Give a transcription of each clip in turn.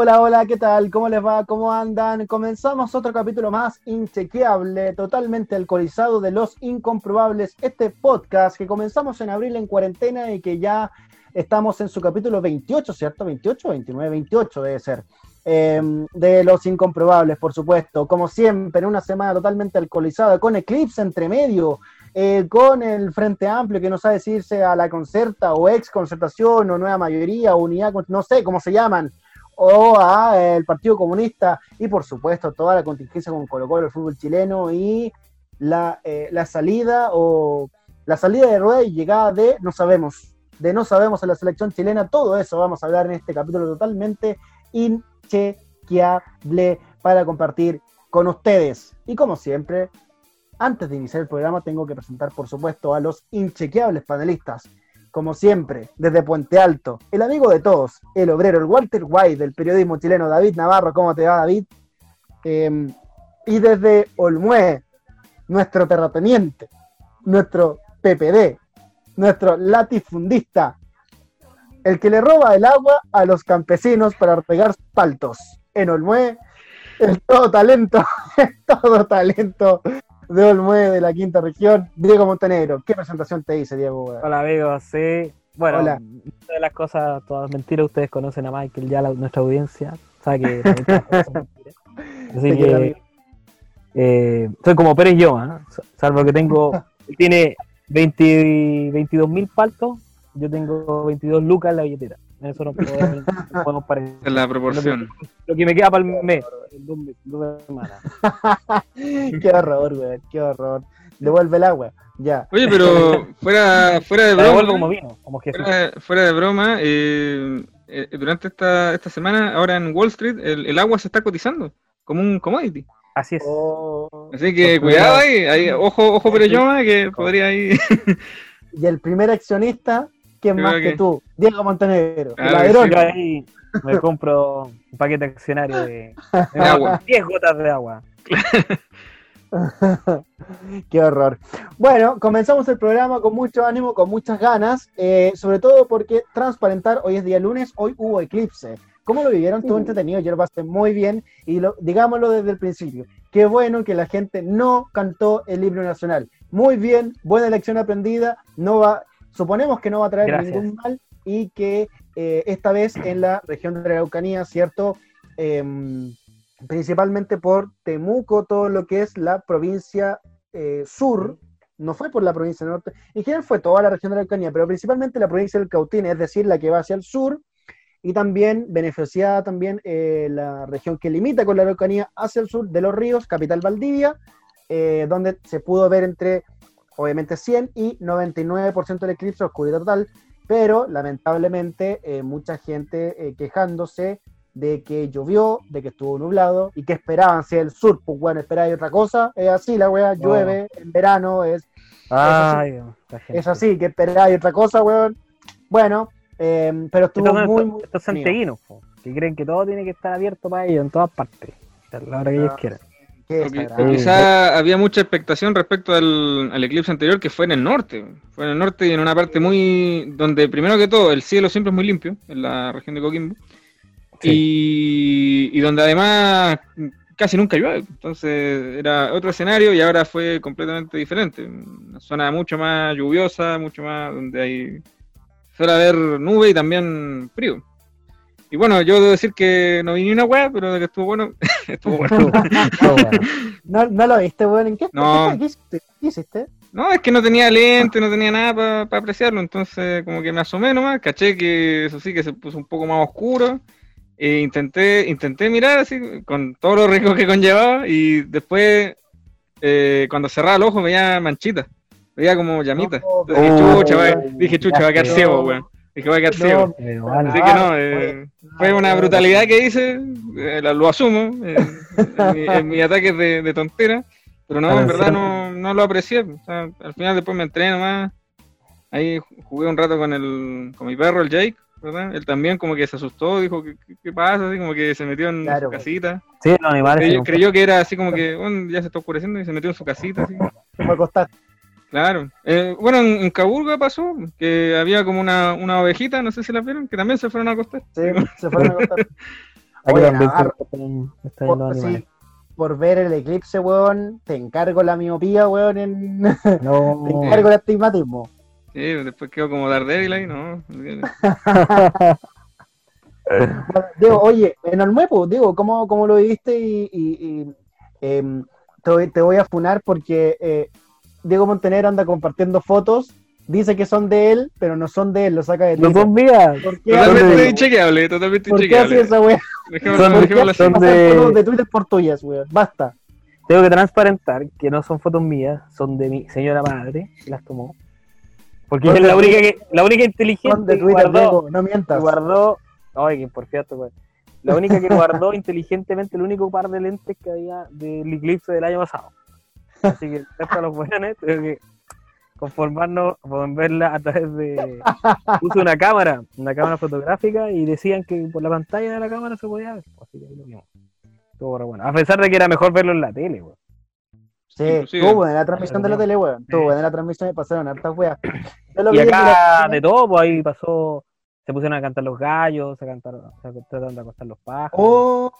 Hola, hola, ¿qué tal? ¿Cómo les va? ¿Cómo andan? Comenzamos otro capítulo más inchequeable, totalmente alcoholizado de los incomprobables. Este podcast que comenzamos en abril en cuarentena y que ya estamos en su capítulo 28, ¿cierto? 28, 29, 28 debe ser. Em, de los incomprobables, por supuesto. Como siempre, en una semana totalmente alcoholizada, con Eclipse entre medio, eh, con el Frente Amplio que no sabe si irse a la concerta o ex concertación o nueva mayoría o unidad, no sé cómo se llaman o a el Partido Comunista y por supuesto toda la contingencia con Colo Colo, el fútbol chileno y la, eh, la salida o la salida de rueda y llegada de no sabemos, de no sabemos en la selección chilena, todo eso vamos a hablar en este capítulo totalmente inchequeable para compartir con ustedes. Y como siempre, antes de iniciar el programa tengo que presentar por supuesto a los inchequeables panelistas como siempre, desde Puente Alto, el amigo de todos, el obrero, el Walter White del periodismo chileno, David Navarro, ¿cómo te va David? Em, y desde Olmué, nuestro terrateniente, nuestro PPD, nuestro latifundista, el que le roba el agua a los campesinos para pegar paltos. En Olmué, el todo talento, todo talento de Olmue de la quinta región, Diego Montenegro. ¿Qué presentación te hice, Diego? Hola, amigos, sí. Bueno, Hola. de las cosas, todas mentiras, ustedes conocen a Michael, ya nuestra audiencia sabe que Así que eh, soy como Pérez yo, ¿eh? salvo que tengo, tiene 22 mil paltos, yo tengo 22 lucas en la billetera. Eso no podemos, no parecer. En la proporción. Lo que, me queda para el mes, dos, dos semanas. qué horror, güey, qué horror. Devuelve el agua, ya. Oye, pero fuera, fuera de broma. como vino, como fuera, fuera, de broma, eh, eh, durante esta, esta semana, ahora en Wall Street, el, el agua se está cotizando como un commodity. Así es. Oh, Así que cuidado ahí, ahí, ojo, ojo, pero yo que podría ir. y el primer accionista ¿Quién más que... tú? Diego Montenegro. ladrón. Yo ahí me compro un paquete accionario de, agua. 10 gotas de agua. Qué horror. Bueno, comenzamos el programa con mucho ánimo, con muchas ganas, eh, sobre todo porque transparentar, hoy es día lunes, hoy hubo eclipse. ¿Cómo lo vivieron? Estuvo entretenido, yo lo pasé muy bien y lo, digámoslo desde el principio. Qué bueno que la gente no cantó el himno nacional. Muy bien, buena lección aprendida. No va, Suponemos que no va a traer ningún mal y que eh, esta vez en la región de la Araucanía, ¿cierto? Em, principalmente por Temuco, todo lo que es la provincia eh, sur, no fue por la provincia norte, en general fue toda la región de la Araucanía, pero principalmente la provincia del Cautín, es decir, la que va hacia el sur, y también beneficiada también eh, la región que limita con la Araucanía hacia el sur de los ríos, capital Valdivia, donde se pudo ver entre obviamente 100 y 99% del eclipse, oscuridad total, pero lamentablemente eh, mucha gente eh, quejándose de que llovió, de que estuvo nublado y que esperaban si el sur, pues bueno, esperáis otra cosa, es así la wea, llueve en verano, es, Ay, es, así, que esperáis otra cosa, weón. Bueno, eh, pero estuvo muy, muy... Estos santiaguinos, que creen que todo tiene que estar abierto para ellos en todas partes, a la hora que ellos ah. Quizá había mucha expectación respecto al, eclipse anterior que fue en el norte. Fue en el norte y en una parte muy. donde primero que todo el cielo siempre es muy limpio, en la región de Coquimbo. Y, donde además casi nunca llueve. Entonces era otro escenario y ahora fue completamente diferente. Una zona mucho más lluviosa, mucho más donde hay. suele haber nube y también frío. Y bueno, yo debo decir que no vi ni una weá, pero de que estuvo bueno, estuvo bueno. no, no lo viste, weón. ¿En qué, no. ¿qué, hiciste? No, es que no tenía lente, no tenía nada para apreciarlo, entonces como que me asomé nomás, caché que eso sí que se puso un poco más oscuro. E intenté, intenté mirar así, con todo lo rico que conllevaba, y después, eh, cuando cerraba el ojo, veía manchitas, veía como llamitas. dije, chucha, va, dije, chucha, va a quedar ciego, weón. Dije, va a quedar ciego. Así que no, eh, fue una brutalidad que hice, eh, lo asumo, en, mi, ataque de, de, tontera, pero no, en verdad no, no lo aprecié. O sea, al final después me entré nomás, ahí jugué un rato con, el, con mi perro, el Jake, ¿verdad? Él también como que se asustó, dijo, ¿qué, qué pasa? Así como que se metió en su casita. Sí, no, animales. Creyó, creyó, que era así como que, bueno, ya se está oscureciendo y se metió en su casita. Así. Fue a acostar. Claro. Eh, bueno, en, en, Caburga pasó que había como una, una ovejita, no sé si la vieron, que también se fueron a acostar. Sí, se fueron a acostar. Oye, se están por, sí, ver el eclipse, weón, te encargo la miopía, weón, en... te No. encargo el astigmatismo. Sí, después quedó como Daredevil ahí, ¿no? Diego, oye, en Olmuepo, Diego, ¿cómo, cómo lo viviste? Y, y- y, em, te, voy- te voy a funar porque eh, Diego Montenegro anda compartiendo fotos, dice que son de él, pero no son de él, lo saca de No Twitter. son mías. ¿Por qué, Totalmente inchequeable, totalmente ¿por qué hace inchequeable. esa weá? Dejémoslo, Son- de- fotos de Twitter por tuyas, weón. Basta. Tengo que transparentar que no son fotos mías, son de mi señora madre, que las tomó. Porque es la única, que, la única inteligente Son de que Twitter, guardó, Diego, no mientas. guardó. Ay, que por cierto, güey. La única que guardó inteligentemente el único par de lentes que había del eclipse del año pasado. Así que de los buenos tengo que conformarnos con verla a través de. Puse una cámara, una cámara fotográfica y decían que por la pantalla de la cámara se podía ver. Así que ahí lo vimos. Estuvo re bueno. A pesar de que era mejor verlo en la tele, güey. Sí, estuvo buena la transmisión de la tele, weón. Estuvo Sí. buena la transmisión y pasaron hartas weas. Y en acá la- de todo, pues ahí pasó, se pusieron a cantar los gallos, se cantaron, se trataron de acostar los pájaros, Oh,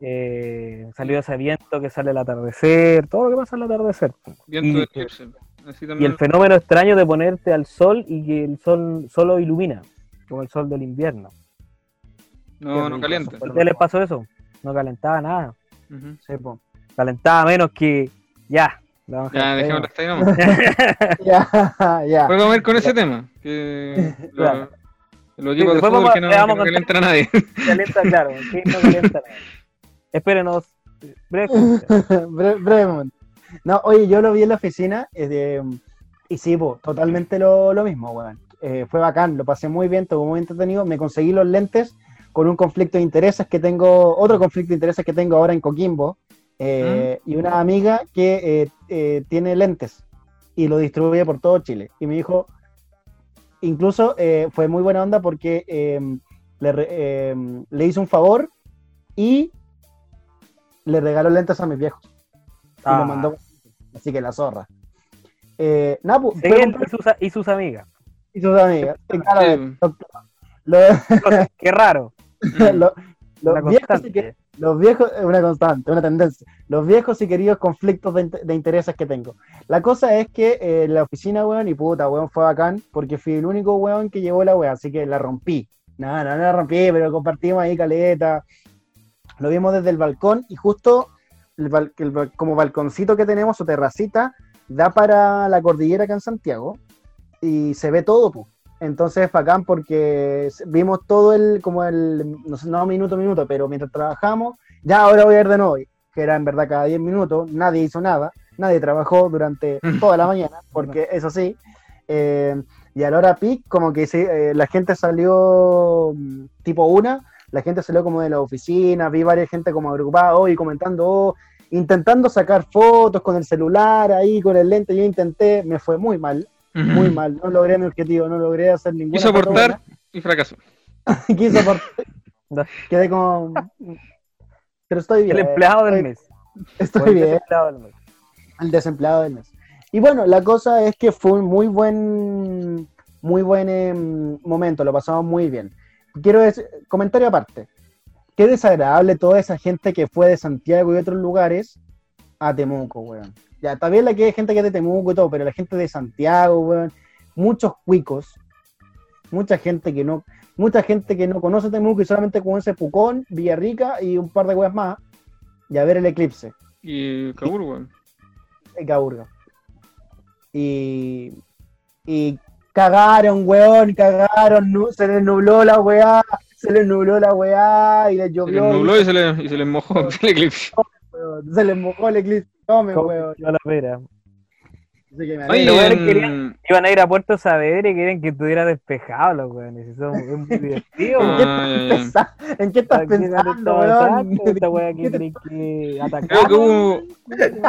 eh, salió ese viento que sale al atardecer, todo lo que pasa al atardecer. Viento Y- de eclipse. Así Y el fenómeno extraño de ponerte al sol y que el sol solo ilumina, como el sol del invierno. No, no calienta. ¿A ustedes les pasó eso? No calentaba nada, sí, calentaba menos que ya. la vamos a Ya, dejémoslo hasta ahí nomás. Ya, ya. Podemos ver con ese tema. Que Claro. Los, los equipos de después fútbol vamos- que no, que no a calientan a nadie. Calienta, claro, que no calienta nada. Espérenos. breve comercial. Bre- brevemente. No, oye, yo lo vi en la oficina eh, de- y sí, po, totalmente lo, lo mismo, weón. Eh, fue bacán, lo pasé muy bien, estuvo muy entretenido. Me conseguí los lentes con un conflicto de intereses que tengo, otro conflicto de intereses que tengo ahora en Coquimbo, eh, y una amiga que eh, eh, tiene lentes y lo distribuye por todo Chile. Y me dijo, incluso eh, fue muy buena onda porque eh, le, eh, le hizo un favor y le regaló lentes a mis viejos. Y Ah. lo mandó. Así que la zorra. Eh, pues, Sí, él y sus, y sus amigas. y sus amigas. Sí. lo- Qué raro. lo- los viejos y constante. Los viejos, una constante, una tendencia. Los viejos y queridos conflictos de, de intereses que tengo. La cosa es que eh, la oficina, weón, y puta, weón, fue bacán, porque fui el único weón que llevó la weón, así que la rompí. No, no, no la rompí, pero compartimos ahí caleta. Lo vimos desde el balcón y justo el el como balconcito que tenemos, su terracita, da para la cordillera acá en Santiago y se ve todo, pues. Entonces es bacán porque vimos todo el, como el, no sé, no minuto a minuto, pero mientras trabajamos, ya ahora voy a ir de nuevo, que era en verdad cada 10 minutos, nadie hizo nada, nadie trabajó durante toda la mañana, porque eso sí, eh, y a la hora peak, como que eh, la gente salió mm, tipo una, la gente salió como de la oficina, vi varias gente como agrupada hoy comentando, oh, intentando sacar fotos con el celular ahí, con el lente, yo intenté, me fue muy mal, muy mal, no logré mi objetivo, no logré hacer ninguna Quiso aportar y fracasó. Quiso aportar. Quedé como... Pero estoy bien. El empleado del mes. Estoy el bien. desempleado del mes. El desempleado del mes. Y bueno, la cosa es que fue un muy buen, muy buen em, momento, lo pasamos muy bien. Quiero decir, comentario aparte. Qué desagradable toda esa gente que fue de Santiago y otros lugares a Temuco, weón. Ya, bien la que hay gente que es de Temuco y todo, pero la gente de Santiago, weón, muchos cuicos, mucha gente que no, mucha gente que no conoce Temuco y solamente conoce Pucón, Villarrica y un par de weas más, y a ver el eclipse. Y Kabul, weón. en Caburga. Y, y cagaron, weón, cagaron, se les nubló la weá, se les nubló la weá y les Se llovió. les y nubló y se les, y se les mojó el eclipse. Weón, se les mojó el eclipse. Tome, weón. yo a la pera. Así que me Oye. Los weones querían- Iban a ir a Puerto Saavedra y querían que estuviera despejado los weones. Eso es muy divertido. ¿En qué estás pensando? ¿En qué estás pensando, weón? Esta wea aquí tenéis que atacar. Creo que hubo,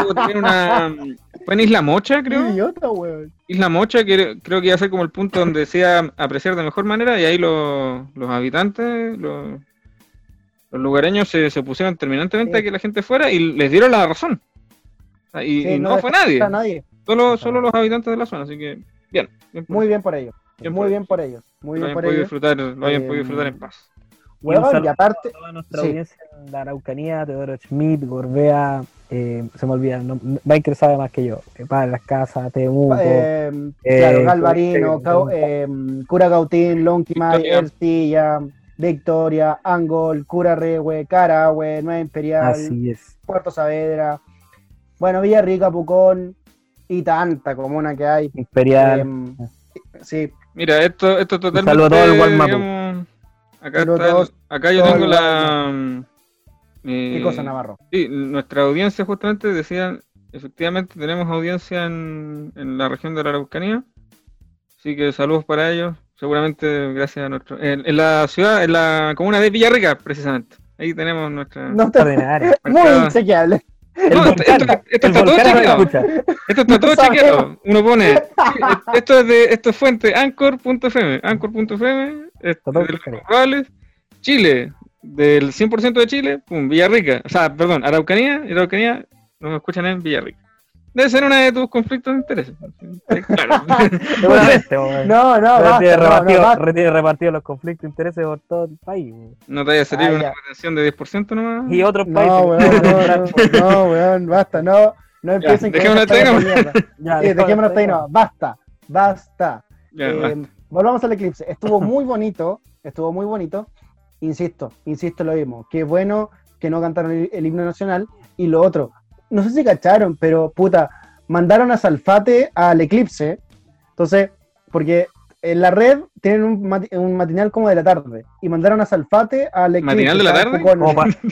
hubo también una. Fue en Isla Mocha, Qué creo. idiota, weón. Isla Mocha, que creo que iba a ser como el punto donde se iba a apreciar de mejor manera, y ahí los, los habitantes, los, los lugareños se, se opusieron terminantemente Sí. a que la gente fuera y les dieron la razón. Y, Sí, y no, fue dejaron nadie, a nadie. solo, solo los habitantes de la zona, así que bien. bien por Muy bien por ellos. Bien Muy por bien ellos. por ellos. Muy lo bien por podido ellos. disfrutar, lo hayan Eh, podido disfrutar en paz. Huevón, y, aparte. A toda nuestra audiencia en la Araucanía, Teodoro Schmidt, Gorbea, eh, se me olvida, no, Michael sabe más que yo. Eh, Padre Las Casas, Temuco. Eh, claro, Galvarino, Cura Gautín, Lonquimay, Ercilla, Victoria, Angol, Cura Rehue, Carahue, Nueva Imperial, Así es. Puerto Saavedra, bueno, Villarrica, Pucón y tanta comuna que hay. Imperial. Em, sí. Mira, esto, esto totalmente. Saludo a todo el digamos, acá, está, acá yo tengo la. ¿Qué cosa, Navarro? Sí, nuestra audiencia justamente decían, efectivamente tenemos audiencia en, en la región de la Araucanía, así que saludos para ellos, seguramente gracias a nuestro... En, la ciudad, en la comuna de Villarrica, precisamente, ahí tenemos nuestra... No Muy chequeable. No, esto, está todo chequeado. Esto está todo chequeado. Uno pone, esto es de, esto es fuente anchor.fm, anchor.fm, Chile, del 100% de Chile, pum, Villarrica. O sea, perdón, Araucanía, Araucanía, no me escuchan en Villarrica. Debe ser una de tus conflictos de interés. Claro. no, no, basta, repartido, no, no, repartido los conflictos de intereses por todo el país. No te haya salido ah, una retención de 10% nomás. Y otros países. No, weón, no, no, weón, basta, no, no empiecen ya, con esta Ya, sí, dejémonos ahí, no, basta, basta. Ya, eh, basta. Volvamos al eclipse. Estuvo muy bonito, estuvo muy bonito insisto, insisto lo mismo, qué bueno que no cantaron el, himno nacional. Y lo otro, no sé si cacharon, pero puta, mandaron a Salfate al eclipse. Entonces, porque en la red tienen un, matinal como de la tarde y mandaron a Salfate al eclipse. ¿Matinal de la tarde?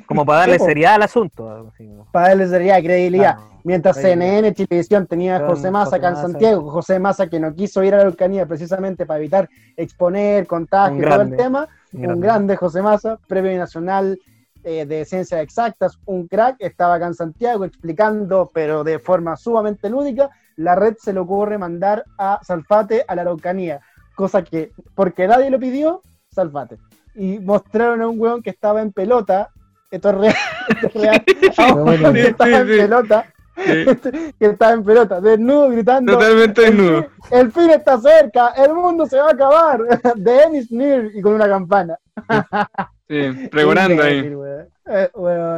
Como, para darle seriedad al asunto. Para darle seriedad, credibilidad. Mientras CNN, Chilevisión tenía a José Massa acá en Santiago, José Massa que no quiso ir a la Alcanía precisamente para evitar exponer, contagio, todo el tema un grande José Massa, Premio Nacional eh, de Ciencias Exactas, un crack, estaba acá en Santiago explicando, pero de forma sumamente lúdica, la red se le ocurre mandar a Salfate a la Araucanía, cosa que, porque nadie lo pidió, Salfate. Y mostraron a un weón que estaba en pelota, esto es real, esto es real, que estaba en pelota, que estaba en pelota, desnudo, gritando. Totalmente desnudo. El fin está cerca, el mundo se va a acabar. De Ennis near y con una campana. Sí, pregonando ahí. Eh,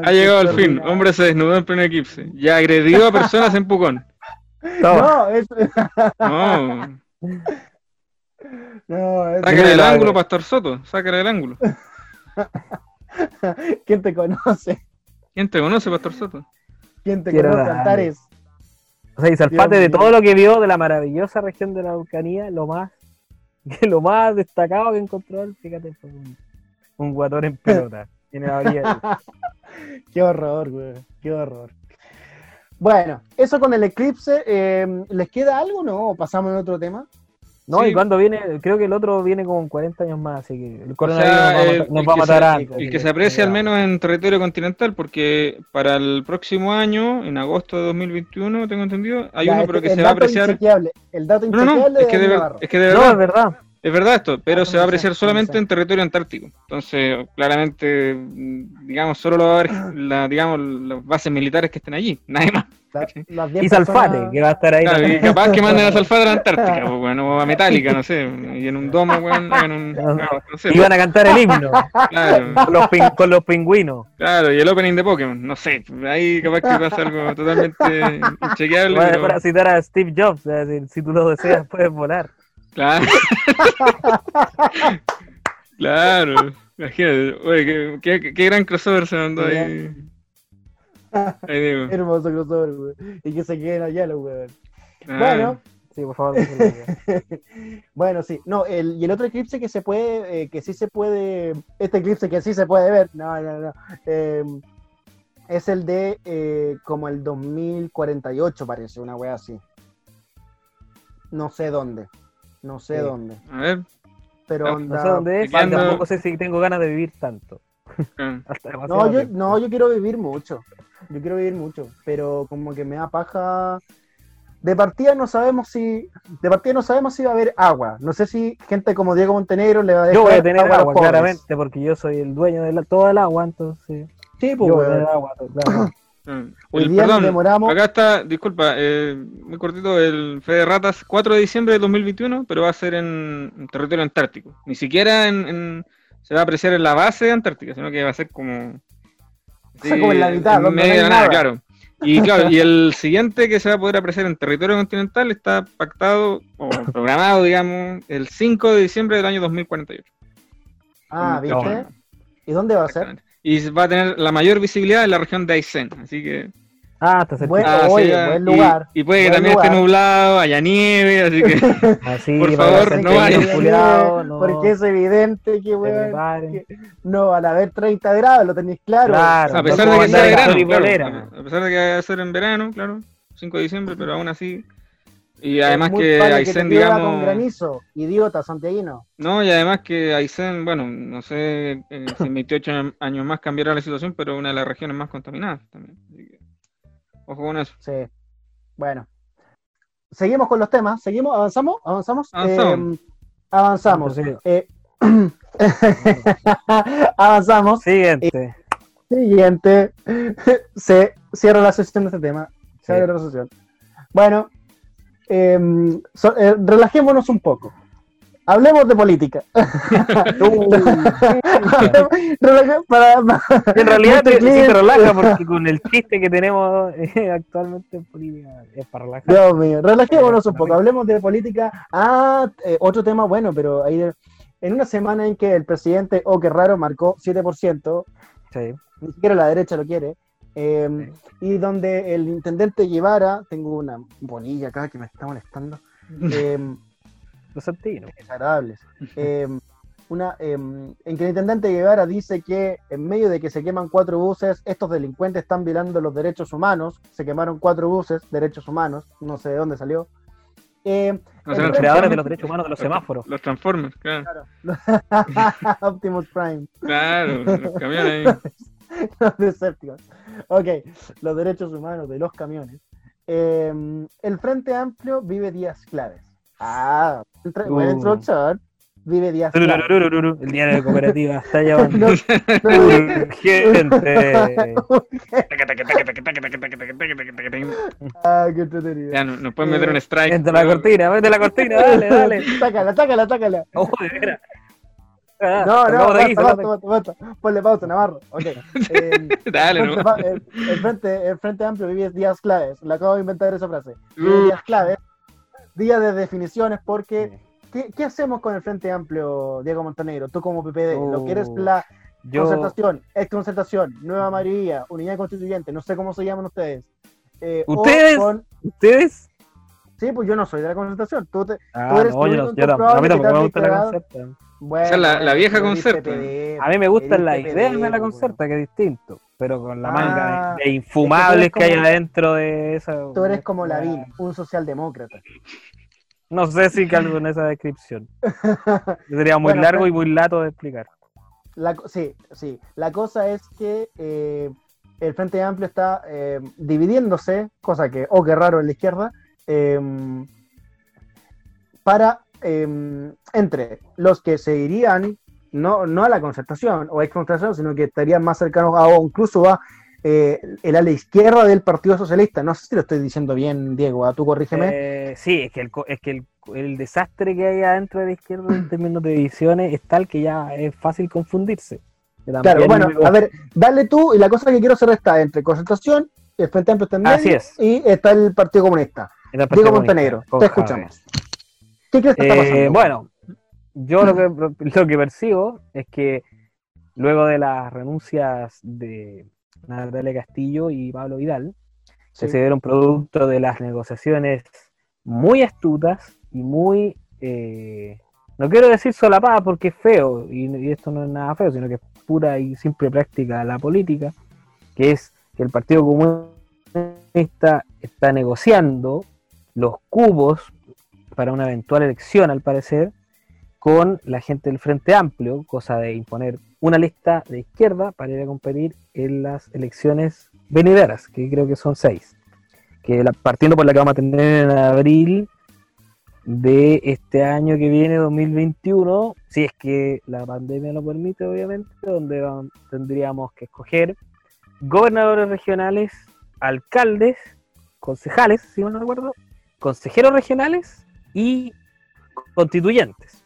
ha llegado el fin. Hombre se desnudó en pleno eclipse. Ya agredió a personas en Pucón. No, es... no. no es... Sáquele el ángulo, Pastor Soto. Sáquele el ángulo. ¿Quién te conoce? ¿Quién te conoce, Pastor Soto? ¿Quién te Quiero conoce, Antares? O sea, y Salfate de todo lo que vio de la maravillosa región de la Araucanía, lo más, lo más destacado que encontró él, fíjate, fue un, un guatón en pelota. qué horror, güey, qué horror. Bueno, eso con el eclipse, eh, ¿les queda algo no? ¿O pasamos a otro tema? No, y cuando viene, creo que el otro viene con 40 años más, así que el coronavirus nos va a matar, antes. Y que se aprecia al menos en territorio continental, porque para el próximo año, en agosto de 2021, tengo entendido, hay uno, pero que se va a apreciar. El dato no, no, es que, de, es que de verdad. No, es verdad. Es verdad esto, pero se va a apreciar solamente en territorio antártico. Entonces, claramente, digamos, solo lo va a haber la, digamos, las bases militares que estén allí, nadie más. y Salfate, que va a estar ahí. y capaz que manden a Salfate a la Antártica, pues, bueno, o a Metálica, no sé, y en un domo, bueno, en un, no, sé, Iban a cantar el himno. Claro. Con, los con los pingüinos. Claro, y el opening de Pokémon, no sé, ahí capaz que pasa algo totalmente inchequeable. Bueno, pero... Para citar a Steve Jobs, si tú lo deseas, puedes volar. Claro. claro. Imagínate, oye, qué, qué, qué, gran crossover se mandó ahí. ahí digo. Hermoso crossover, güey. Y que se queden allá los güey. Ah. Bueno. Sí, por favor. bueno, sí. No, el, y el otro eclipse que se puede, eh, que sí se puede, este eclipse que sí se puede ver, no, no, no. Eh, es el de eh, como el 2048, parece, una wea así. No sé dónde. No sé dónde. A ver. Pero no, sé dónde es. Tampoco sé si tengo ganas de vivir tanto. Ah. no, yo, no, yo quiero vivir mucho. Yo quiero vivir mucho. Pero como que me da paja. De partida no sabemos si. De partida no sabemos si va a haber agua. No sé si gente como Diego Montenegro le va a dejar. Yo voy a tener agua, claramente, porque yo soy el dueño de la, todo el agua, entonces. Sí, pues. Yo voy a tener agua, claro. Mm. Hoy día perdón, demoramos. Acá está, disculpa, eh, muy cortito, el Fede Ratas, 4 de diciembre de 2021, pero va a ser en, territorio antártico. Ni siquiera en, se va a apreciar en la base de Antártica, sino que va a ser como. como en la mitad, donde no hay nada. claro. Y claro, y el siguiente que se va a poder apreciar en territorio continental está pactado o programado, digamos, el 5 de diciembre del año 2048. Ah, ¿viste? ¿Y dónde va a ser? Y va a tener la mayor visibilidad en la región de Aysén, así que Ah, está cerca. Ah, buen lugar. Y, puede que también esté nublado, haya nieve, así que así, por favor no vayan. Porque es evidente que, weón, no van a haber 30 grados, lo tenéis claro. a pesar de que sea verano, a pesar de que va a ser en verano, claro, 5 de diciembre, pero aún así. Y además que Aysén, digamos. con granizo, idiota santiaguino. No, y además que Aysén, bueno, no sé eh, si en 28 años más cambiará la situación, pero una de las regiones más contaminadas también. Así que... Ojo con eso. Sí. Bueno. Seguimos con los temas. ¿Seguimos? ¿Avanzamos? ¿Avanzamos? Avanzamos. Eh, eh avanzamos. Siguiente. siguiente. Se cierra la sesión de este tema. Se cierra la sesión. Bueno, em, eh, relajémonos un poco. Hablemos de política. en realidad te, sí te relaja porque con el chiste que tenemos eh, actualmente en política es para relajar. Dios mío, relajémonos un poco, hablemos de política. Ah, eh, otro tema bueno, pero ahí en una semana en que el presidente, oh qué raro, marcó 7%, sí. ni siquiera la derecha lo quiere, em, y donde el intendente Guevara, tengo una bonilla acá que me está molestando, eh, los Desagradables. Em, una, em, en que el intendente Guevara dice que en medio de que se queman cuatro buses, estos delincuentes están violando los derechos humanos. Se quemaron cuatro buses, derechos humanos, no sé de dónde salió. Eh, los creadores de los derechos humanos de los semáforos. Los Transformers, claro. Optimus Prime. Claro, los camiones. los Decepticons. Ok, los derechos humanos de los camiones. Em, el Frente Amplio vive días claves. Ah, buena uh. introducción. Vive días. El día de cooperativa está llevando. Gente. ah, qué entretenido. Ya, nos pueden meter un strike. Vente la cortina, vente la cortina, dale, dale. Sácala, sácala, sácala. Oh, de veras. Ah, no, no, basta, basta, basta, basta, Ponle pausa, Navarro. Ok. Eh, Dale, el, no. el, el, frente, el Frente Amplio vive días claves. Le acabo de inventar esa frase. Vive días claves día de definiciones, porque ¿qué, hacemos con el Frente Amplio, Diego Montenegro? Tú como PPD, ¿lo quieres la concertación, ex concertación, nueva mayoría, unidad constituyente, no sé cómo se llaman ustedes? Eh, ¿Ustedes? ¿Ustedes? Sí, pues yo no soy de la concertación. Tú, te, ah, tú eres no, yo no, yo a mí tampoco me gusta la concerta. Bueno, la, vieja concerta. a mí me gusta la idea de la concerta, que es distinto, pero con la manga de, ah, infumables que, hay adentro de esa. Tú eres como Lavín, un socialdemócrata. No sé si calzo en esa descripción. Sería muy largo y muy lato de explicar. La, sí, sí. La cosa es que eh, el Frente Amplio está eh, dividiéndose, cosa que, oh, qué raro en la izquierda, em, para em, entre los que se irían no, no a la concertación o a concertación, sino que estarían más cercanos a, o incluso a eh, el ala izquierda del Partido Socialista. No sé si lo estoy diciendo bien, Diego, ¿a tú corrígeme. Eh, sí, es que, el, es que el, desastre que hay adentro de la izquierda en términos de divisiones es tal que ya es fácil confundirse. Claro, bueno, a ver, dale tú, y la cosa que quiero hacer está entre concentración, el Frente Amplio medio, y está el Partido Comunista. Diego Montenegro, te escuchamos. ¿Qué crees que está pasando? Eh, bueno, yo lo que, lo que percibo es que luego de las renuncias de Natalia Castillo y Pablo Vidal, que se dieron producto de las negociaciones muy astutas y muy, eh, no quiero decir solapadas porque es feo, y, esto no es nada feo, sino que es pura y simple práctica de la política, que es que el Partido Comunista está negociando los cubos para una eventual elección, al parecer, con la gente del Frente Amplio, cosa de imponer una lista de izquierda para ir a competir en las elecciones venideras, que creo que son seis. Que partiendo por la que vamos a tener en abril de este año que viene, 2021, si es que la pandemia lo permite, obviamente, donde tendríamos que escoger gobernadores regionales, alcaldes, concejales, si no recuerdo, consejeros regionales y constituyentes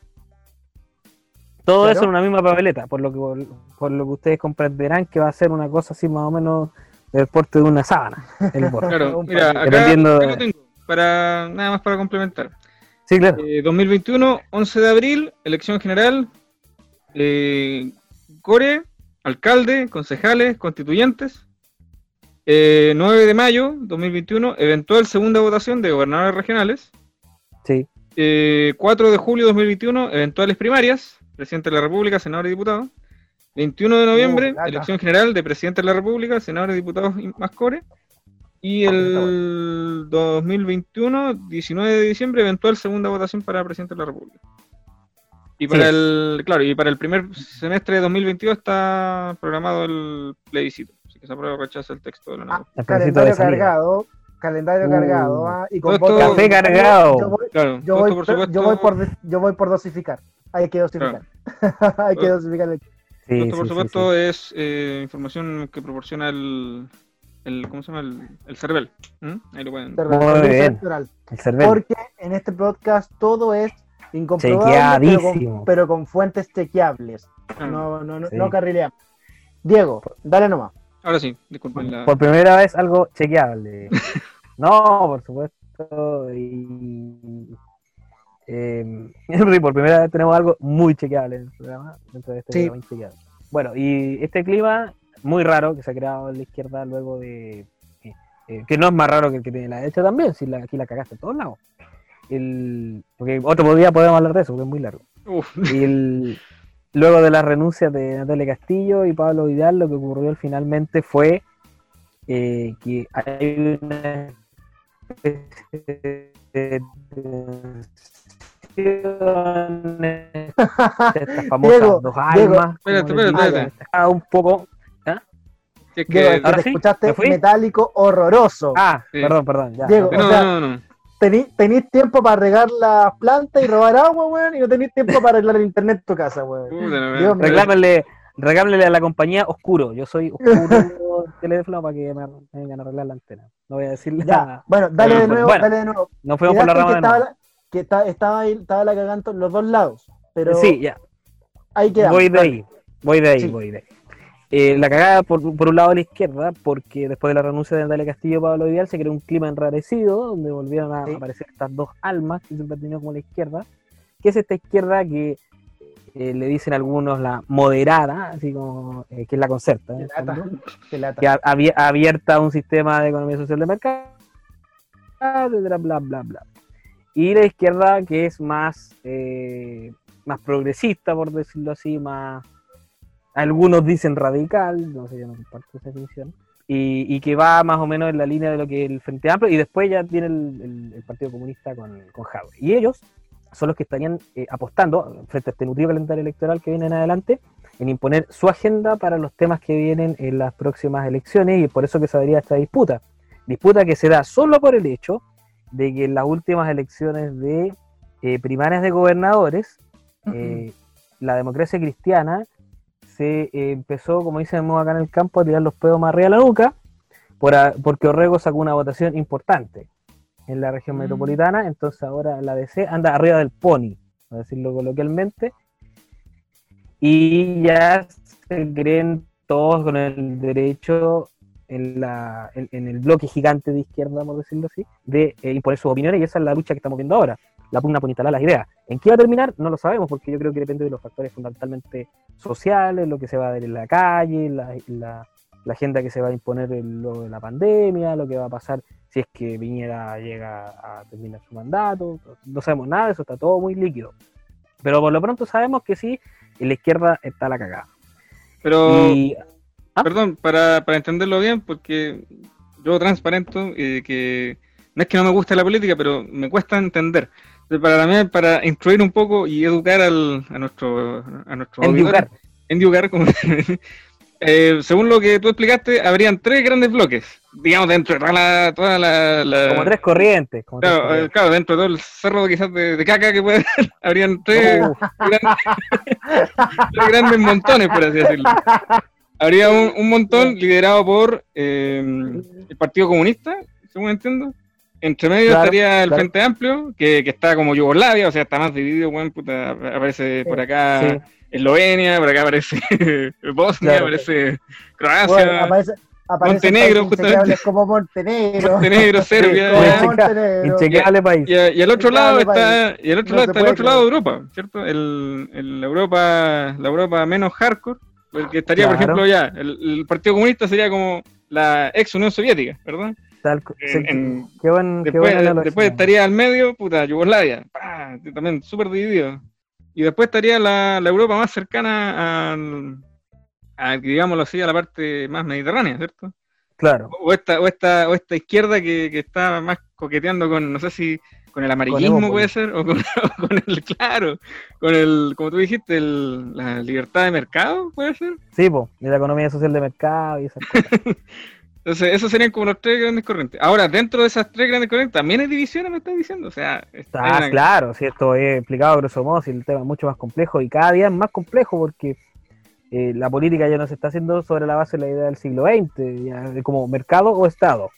todo eso en una misma papeleta, por lo que por, lo que ustedes comprenderán que va a ser una cosa así más o menos del porte de una sábana. claro, mira, acá, lo tengo, para, nada más para complementar. Sí, claro. 2021, eh, 11 de abril, elección general, eh, Core, alcalde, concejales, constituyentes. 9 eh, de mayo 2021, eventual segunda votación de gobernadores regionales. Sí. 4 de julio 2021, eventuales primarias, presidente de la República, senador y diputado. 21 de noviembre, uh, elección general de presidente de la República, senadores, diputados y más core. Y el 2021, 19 de diciembre, eventual segunda votación para presidente de la República. Y para el, claro, y para el primer semestre de 2022 está programado el plebiscito. Así que se aprueba o rechaza el texto de la nueva. Ah, calendario cargado, calendario uh, cargado, ¿ah? y con café cargado. Yo voy, claro, yo, voy, por supuesto, yo, voy por, yo voy por dosificar. Hay que dosificar. Hay que dosificar el esto, por supuesto, es eh, información que proporciona el, el, ¿cómo se llama? El, el CERVEL. Ahí lo pueden. Muy bien. El CERVEL. Porque en este podcast todo es incomprobable, pero con, fuentes chequeables. Ah. No, no, no, no carrileamos. Diego, dale nomás. Ahora sí, disculpen la... Por primera vez algo chequeable. no, por supuesto. Y eh, por primera vez tenemos algo muy chequeable en el programa, dentro de este programa Bueno, y este clima muy raro que se ha creado en la izquierda luego de. Eh, eh, que no es más raro que el que tiene la derecha también, si la, aquí la cagaste en todos lados. El, porque otro día podemos hablar de eso, porque es muy largo. Y luego de las renuncias de Natalia Castillo y Pablo Vidal, lo que ocurrió finalmente fue eh, que hay una estas famosas dos almas. Espérate, espérate, Un poco. ¿ah? que, te escuchaste metálico horroroso. Ah, perdón, perdón. Ya. Diego, no, o sea, no, no. Tenís, tiempo para regar las plantas y robar agua, weón, y no tenéis tiempo para arreglar el internet en tu casa, weón. Reclámenle, a la compañía Oscuro. Yo soy Oscuro teléfono para que me, vengan a arreglar la antena. No voy a decirle nada. Bueno, dale de nuevo, dale de nuevo. No fuimos por la rama de nuevo que estaba, ahí, estaba la cagando los dos lados. Pero sí, ya. Ahí Voy de ahí, voy de ahí, voy de ahí. Eh, la cagada por, por, un lado a la izquierda, porque después de la renuncia de Natalia Castillo y Pablo Vidal se creó un clima enrarecido, donde volvieron a aparecer estas dos almas que siempre ha tenido como la izquierda, que es esta izquierda que eh, le dicen algunos la moderada, así como eh, que es la concerta, que ha, abierta un sistema de economía social de mercado, bla, bla, bla, bla. Y la izquierda que es más, eh, más progresista, por decirlo así, más, algunos dicen radical, no sé, yo no comparto esa definición, y, que va más o menos en la línea de lo que el Frente Amplio, y después ya tiene el, Partido Comunista con, con Y ellos son los que estarían eh, apostando, frente a este nutrido calendario electoral que viene en adelante, en imponer su agenda para los temas que vienen en las próximas elecciones, y por eso que se daría esta disputa. Disputa que se da solo por el hecho de que en las últimas elecciones de eh, primarias de gobernadores, eh, la democracia cristiana se empezó, como dicen acá en el campo, a tirar los pedos más arriba la nuca, por porque Orrego sacó una votación importante en la región mm. metropolitana, entonces ahora la DC anda arriba del pony, a decirlo coloquialmente, y ya se creen todos con el derecho en, la, en, el bloque gigante de izquierda, vamos a decirlo así, de eh, imponer sus opiniones y esa es la lucha que estamos viendo ahora, la pugna por instalar las ideas. ¿En qué va a terminar? No lo sabemos porque yo creo que depende de los factores fundamentalmente sociales, lo que se va a ver en la calle, la, la, agenda que se va a imponer luego de la pandemia, lo que va a pasar si es que Viñera llega a terminar su mandato, no sabemos nada, eso está todo muy líquido. Pero por lo pronto sabemos que sí, en la izquierda está la cagada. Pero ¿Ah? Perdón, para, para entenderlo bien, porque yo transparento eh, que no es que no me guste la política, pero me cuesta entender. Para también para instruir un poco y educar al, a nuestro a nuestro educar como, eh, según lo que tú explicaste, habrían tres grandes bloques, digamos, dentro de toda la... como tres corrientes. claro, claro, dentro de todo el cerro quizás de, caca que puede haber, habrían tres, grandes, tres grandes montones, por así decirlo habría un, montón liderado por eh, el Partido Comunista, según entiendo. Entre medio estaría el Frente Amplio, que, está como Yugoslavia, o sea, está más dividido, bueno, puta, aparece por acá Eslovenia, por acá aparece Bosnia, aparece Croacia. aparece, Montenegro, justamente. Como Montenegro. Montenegro, Serbia. Inchecable país. Y, y, al otro lado está, y el otro lado está el otro lado de Europa, ¿cierto? El, el Europa, la Europa menos hardcore, porque estaría, por ejemplo, ya, el, Partido Comunista sería como la ex Unión Soviética, ¿verdad? Tal, en, qué buen, después, qué después estaría al medio, puta, Yugoslavia, también súper dividido. Y después estaría la, la Europa más cercana al digámoslo así, a la parte más mediterránea, ¿cierto? Claro. O esta, o esta, o esta izquierda que, que está más coqueteando con, no sé si con el amarillismo puede ser, o con, el, claro, con el, como tú dijiste, el, la libertad de mercado, puede ser. Sí, pues, y la economía social de mercado y esas cosas. Entonces, esos serían como los tres grandes corrientes. Ahora, dentro de esas tres grandes corrientes, también hay divisiones, me estás diciendo. O sea, está claro, si esto es explicado grosso modo, si el tema es mucho más complejo y cada día es más complejo porque eh, la política ya no se está haciendo sobre la base de la idea del siglo XX, ya como mercado o Estado,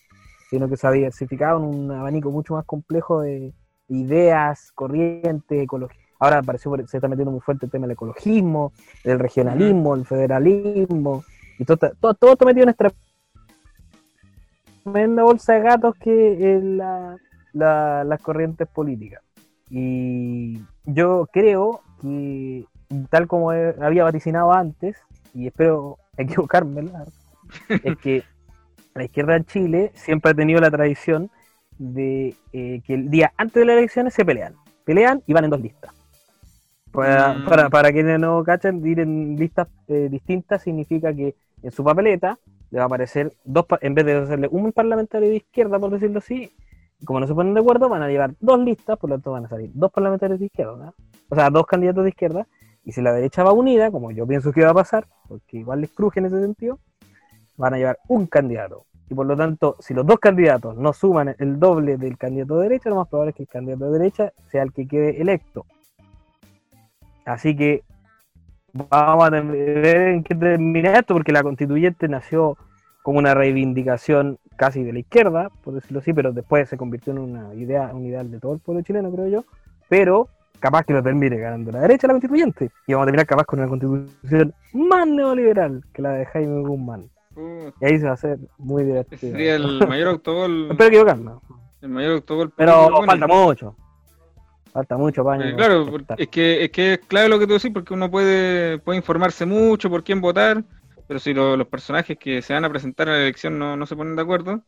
sino que se ha diversificado en un abanico mucho más complejo de ideas, corrientes, ecología. Ahora pareció, se está metiendo muy fuerte el tema del ecologismo, del regionalismo, el federalismo, y todo, todo, todo está metido en esta tremenda bolsa de gatos que es la, las corrientes políticas. Y yo creo que tal como había vaticinado antes, y espero equivocarme, es que la izquierda en Chile siempre ha tenido la tradición de eh, que el día antes de las elecciones se pelean. Pelean y van en dos listas. Para, mm. para, para quienes no cachan, ir en listas eh, distintas significa que en su papeleta le va a aparecer dos, en vez de hacerle un parlamentario de izquierda, por decirlo así, como no se ponen de acuerdo, van a llevar dos listas, por lo tanto van a salir dos parlamentarios de izquierda, o sea, dos candidatos de izquierda, y si la derecha va unida, como yo pienso que va a pasar, porque igual les cruje en ese sentido, van a llevar un candidato. Y por lo tanto, si los dos candidatos no suman el doble del candidato de derecha, lo más probable es que el candidato de derecha sea el que quede electo. Así que vamos a ver en qué termina esto, porque la constituyente nació como una reivindicación casi de la izquierda, por decirlo así, pero después se convirtió en una idea, un ideal de todo el pueblo chileno, creo yo. Pero capaz que lo termine ganando la derecha la constituyente. Y vamos a terminar capaz con una constitución más neoliberal que la de Jaime Guzmán. y ahí se va a hacer muy divertido. Sería el mayor autogol. Espero equivocarme. El mayor autogol. Pero falta mucho. Falta mucho paño. Eh, claro, es que, es que es clave lo que tú decís, porque uno puede, puede informarse mucho por quién votar, pero si los personajes que se van a presentar a la elección no, no se ponen de acuerdo,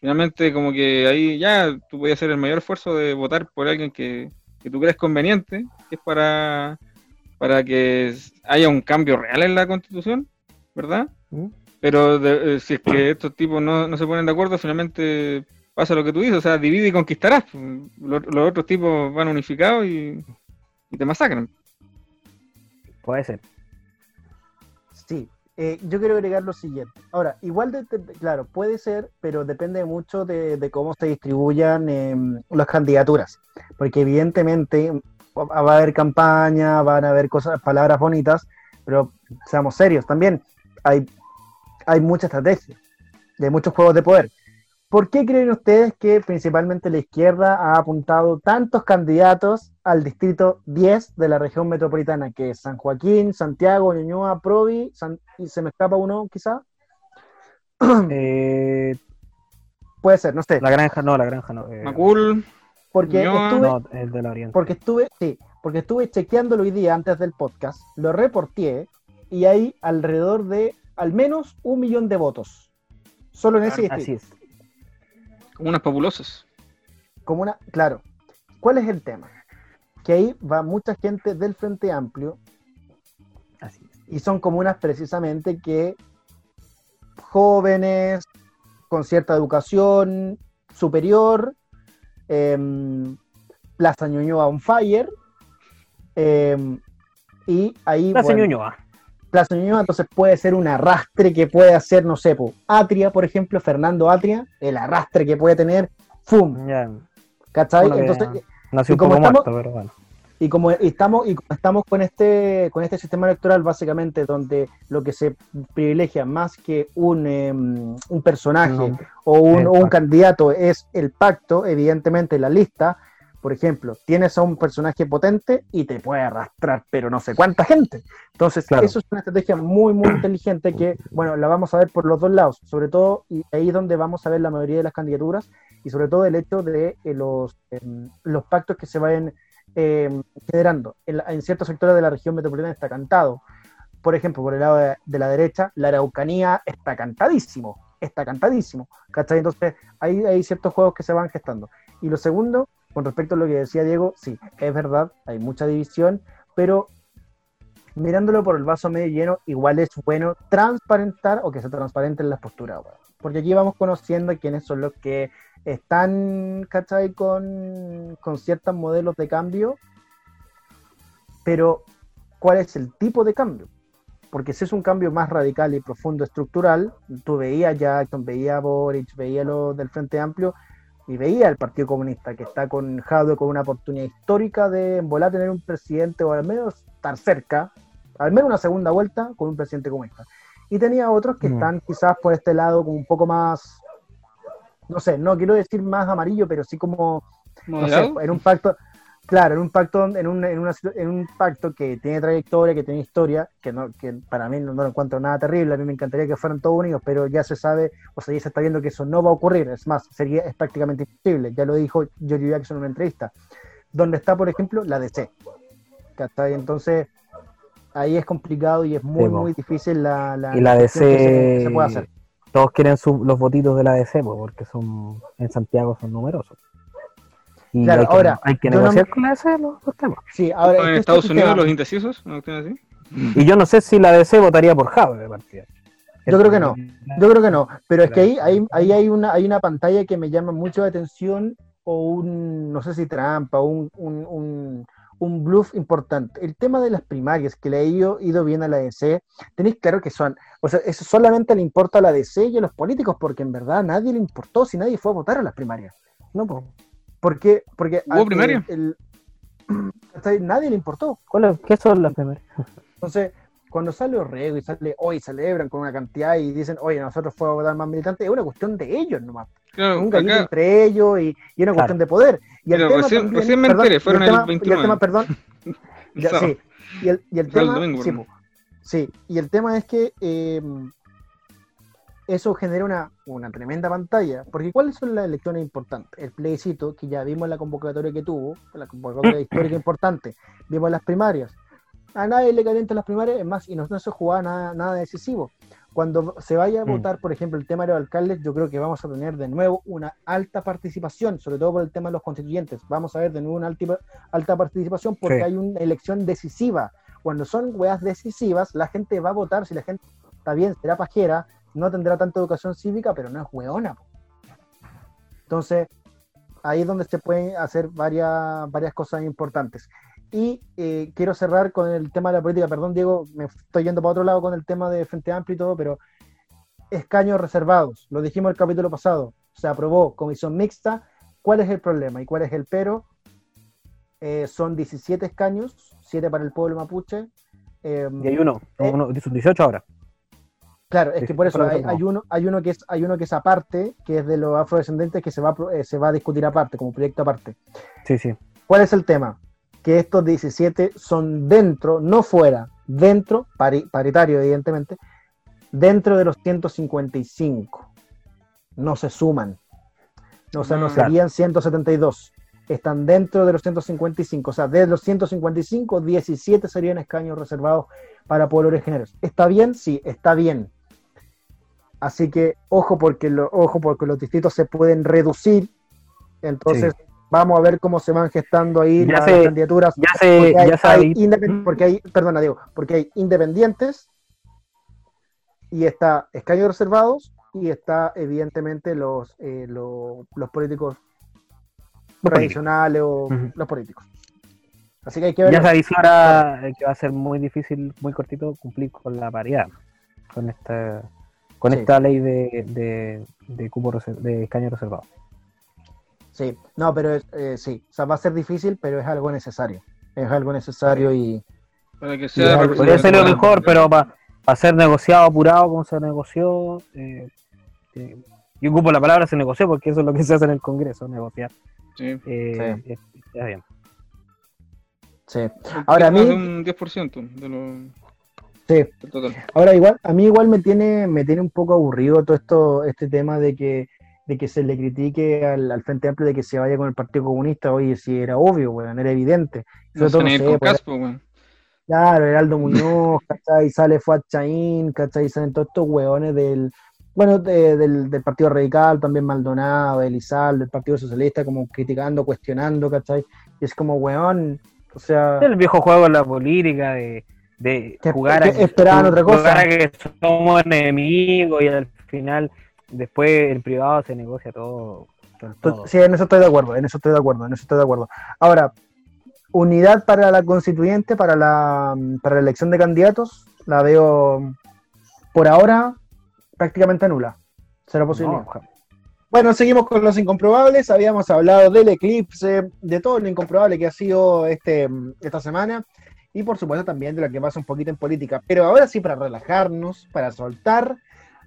finalmente como que ahí ya tú puedes hacer el mayor esfuerzo de votar por alguien que, que tú crees conveniente, que es para, para que haya un cambio real en la constitución, ¿verdad? ¿Mm? Pero eh, si es que estos tipos no, se ponen de acuerdo, finalmente pasa lo que tú dices, o sea, divide y conquistarás. Los, otros tipos van unificados y, te masacran. Puede ser. Sí, eh, yo quiero agregar lo siguiente. Ahora, igual, de, claro, puede ser, pero depende mucho de, cómo se distribuyan em, las candidaturas porque evidentemente va a haber campaña, van a haber cosas, palabras bonitas, pero seamos serios también, hay, hay mucha estrategia, de muchos juegos de poder. ¿Por qué creen ustedes que principalmente la izquierda ha apuntado tantos candidatos al distrito 10 de la región metropolitana, que es San Joaquín, Santiago, Ñuñoa, Provi, y se me escapa uno quizá? Eh, Puede ser, no sé. La granja no, la granja no. Eh, Macul. Porque estuve, Porque estuve, sí, porque estuve chequeándolo hoy día antes del podcast, lo reporté y hay alrededor de al menos un millón de votos. Solo en ese Así es. Como unas populosas. Como una, claro. ¿Cuál es el tema? Que ahí va mucha gente del Frente Amplio. Así Y son comunas precisamente que jóvenes con cierta educación superior Em, Plaza Ñuñoa on fire. Em, y ahí. Plaza Ñuñoa. Plaza Ñuñoa, entonces puede ser un arrastre que puede hacer, no sé, Atria, por ejemplo, Fernando Atria, el arrastre que puede tener, ¡fum! ¿Cachai? entonces, nació un poco muerto, pero bueno y como estamos y estamos con este con este sistema electoral básicamente donde lo que se privilegia más que un, em, un personaje o, un, candidato es el pacto evidentemente la lista por ejemplo, tienes a un personaje potente y te puede arrastrar, pero no sé cuánta gente. Entonces, eso es una estrategia muy, muy inteligente que, bueno, la vamos a ver por los dos lados, sobre todo, y ahí es donde vamos a ver la mayoría de las candidaturas, y sobre todo el hecho de eh, los, em, los pactos que se vayan em, generando. En, ciertos sectores de la región metropolitana está cantado. Por ejemplo, por el lado de, la derecha, la Araucanía está cantadísimo, está cantadísimo. ¿cachai? Entonces, hay, hay ciertos juegos que se van gestando. Y lo segundo, con respecto a lo que decía Diego, sí, es verdad, hay mucha división, pero mirándolo por el vaso medio lleno, igual es bueno transparentar o que se transparenten las posturas, porque aquí vamos conociendo quiénes son los que están, ¿cachai? Con, con ciertos modelos de cambio, pero ¿cuál es el tipo de cambio? Porque si es un cambio más radical y profundo estructural, tú veías Jackson, veías Boric, veías lo del Frente Amplio, y veía al Partido Comunista que está conjado con una oportunidad histórica de volar tener un presidente o al menos estar cerca, al menos una segunda vuelta con un presidente comunista. Y tenía otros que mm. están quizás por este lado como un poco más, no sé, no quiero decir más amarillo, pero sí como, no sé, en un pacto, Claro, en un pacto, en un, en, una, en un pacto que tiene trayectoria, que tiene historia, que no, que para mí no, lo encuentro nada terrible, a mí me encantaría que fueran todos unidos, pero ya se sabe, o sea, ya se está viendo que eso no va a ocurrir, es más, sería, es prácticamente imposible, ya lo dijo George Jackson en una entrevista, donde está, por ejemplo, la DC. Entonces, ahí es complicado y es muy, muy difícil la, la, y la DC se, puede hacer. Todos quieren los votitos de la DC, porque son en Santiago son numerosos claro, ahora, hay que negociar con la DC los, temas. Sí, ahora, en Estados Unidos los indecisos, ¿no así? Y yo no sé si la DC votaría por Jave de partida. Yo creo que no, yo creo que no, pero es que ahí, ahí, ahí hay, una, hay una pantalla que me llama mucho la atención o un, no sé si trampa, un, un, un, un bluff importante. El tema de las primarias, que le ha ido, ido bien a la DC, tenéis claro que son, o sea, eso solamente le importa a la DC y a los políticos, porque en verdad nadie le importó si nadie fue a votar a las primarias. No, pues. Porque, porque ¿Hubo primaria? nadie le importó. ¿Qué son las primarias? Entonces, cuando sale Orrego y sale hoy celebran con una cantidad y dicen, oye, nosotros fuimos a votar más militantes, es una cuestión de ellos nomás. Claro, un entre ellos y, y una cuestión de poder. Y el tema recién, también, me enteré, fueron el, 21. Y el tema, perdón. sí, y el, y el tema. sí, sí, y el tema es que eh, eso genera una, una, tremenda pantalla, porque ¿cuáles son las elecciones importantes? El plebiscito, que ya vimos la convocatoria que tuvo, la convocatoria histórica importante, vimos las primarias. A nadie le calienta las primarias, es más, y no, se jugaba nada, nada decisivo. Cuando se vaya a mm. votar, por ejemplo, el tema de los alcaldes, yo creo que vamos a tener de nuevo una alta participación, sobre todo por el tema de los constituyentes. Vamos a ver de nuevo una alta, alta participación porque hay una elección decisiva. Cuando son weas decisivas, la gente va a votar, si la gente está bien, será pajera, no tendrá tanta educación cívica, pero no es hueona. Entonces, ahí es donde se pueden hacer varias, varias cosas importantes. Y eh, quiero cerrar con el tema de la política. Perdón, Diego, me estoy yendo para otro lado con el tema de Frente Amplio y todo, pero escaños reservados. Lo dijimos el capítulo pasado. Se aprobó comisión mixta. ¿Cuál es el problema y cuál es el pero? Eh, son 17 escaños, 7 para el pueblo mapuche. Eh, y hay uno, uno, 18 ahora. Claro, es que por eso hay, uno, hay, uno que es, hay uno que es aparte, que es de los afrodescendientes, que se va, eh, se va a discutir aparte, como proyecto aparte. Sí, sí. ¿Cuál es el tema? Que estos 17 son dentro, no fuera, dentro, paritario evidentemente, dentro de los 155. No se suman. O sea, no ah, serían 172. Están dentro de los 155. O sea, de los 155, 17 serían escaños reservados para pueblos originarios. ¿Está bien? Sí, está bien Así que ojo porque, lo, ojo porque los distritos se pueden reducir. Entonces vamos a ver cómo se van gestando ahí las candidaturas. Ya se, porque, hay, perdona, digo, porque hay independientes y está escaños reservados y está evidentemente los, eh, los, políticos tradicionales o los políticos. Así que hay que ver. Ya se avisora que va a ser muy difícil, muy cortito, cumplir con la paridad, con esta con esta ley de, de, de cupo de escaño reservado. Sí, no, pero eh, sí, o sea, va a ser difícil, pero es algo necesario. Es algo necesario y. Para que sea. podría ser lo mejor, pero para ser negociado apurado como se negoció, eh, eh, yo ocupo la palabra se negoció porque eso es lo que se hace en el Congreso, negociar. Sí. Eh, sí. bien. Sí. Ahora a mí. Un 10% de lo. Sí. Ahora igual, a mí igual me tiene, me tiene un poco aburrido todo esto, este tema de que, de que se le critique al, Frente Amplio de que se vaya con el Partido Comunista. Oye, si era obvio, weón, era evidente. No, todo, no sé, pues, Caspo, Claro, Heraldo Muñoz, ¿cachai? Sale Fuad Chaín, ¿cachai? Salen todos estos hueones del, bueno, del, del, Partido Radical, también Maldonado, Elizal, del Partido Socialista, como criticando, cuestionando, ¿cachai? Y es como, weón, o sea... El viejo juego en la política de, de jugar a... Esperaban otra cosa. que somos enemigos y al final, después el privado se negocia todo. todo. Sí, en eso estoy de acuerdo, en eso estoy de acuerdo, en eso estoy de acuerdo. Ahora, unidad para la constituyente, para la, para la elección de candidatos, la veo por ahora prácticamente nula. Será posible. bueno, seguimos con los incomprobables. Habíamos hablado del eclipse, de todo lo incomprobable que ha sido este, esta semana y por supuesto también de lo que pasa un poquito en política. Pero ahora sí, para relajarnos, para soltar,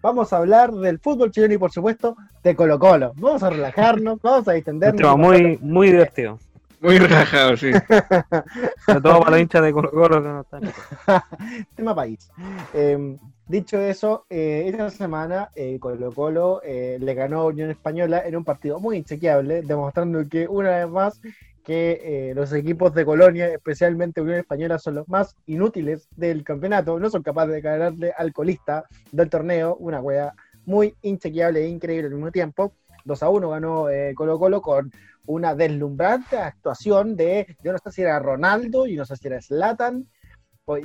vamos a hablar del fútbol chileno y por supuesto de Colo Colo. Vamos a relajarnos, vamos a distendernos. muy, muy divertido. Muy relajado, sí. Sobre todo para los hinchas de Colo Colo que no están. Tema país. Em, dicho eso, eh, esta semana eh, Colo Colo eh, le ganó a Unión Española en un partido muy inchequeable, demostrando que una vez más que los equipos de Colonia, especialmente Unión Española, son los más inútiles del campeonato, no son capaces de ganarle al colista del torneo, una wea muy inchequeable e increíble al mismo tiempo. 2 a 1 ganó Colo Colo con una deslumbrante actuación de, yo no sé si era Ronaldo, yo no sé si era Slatan,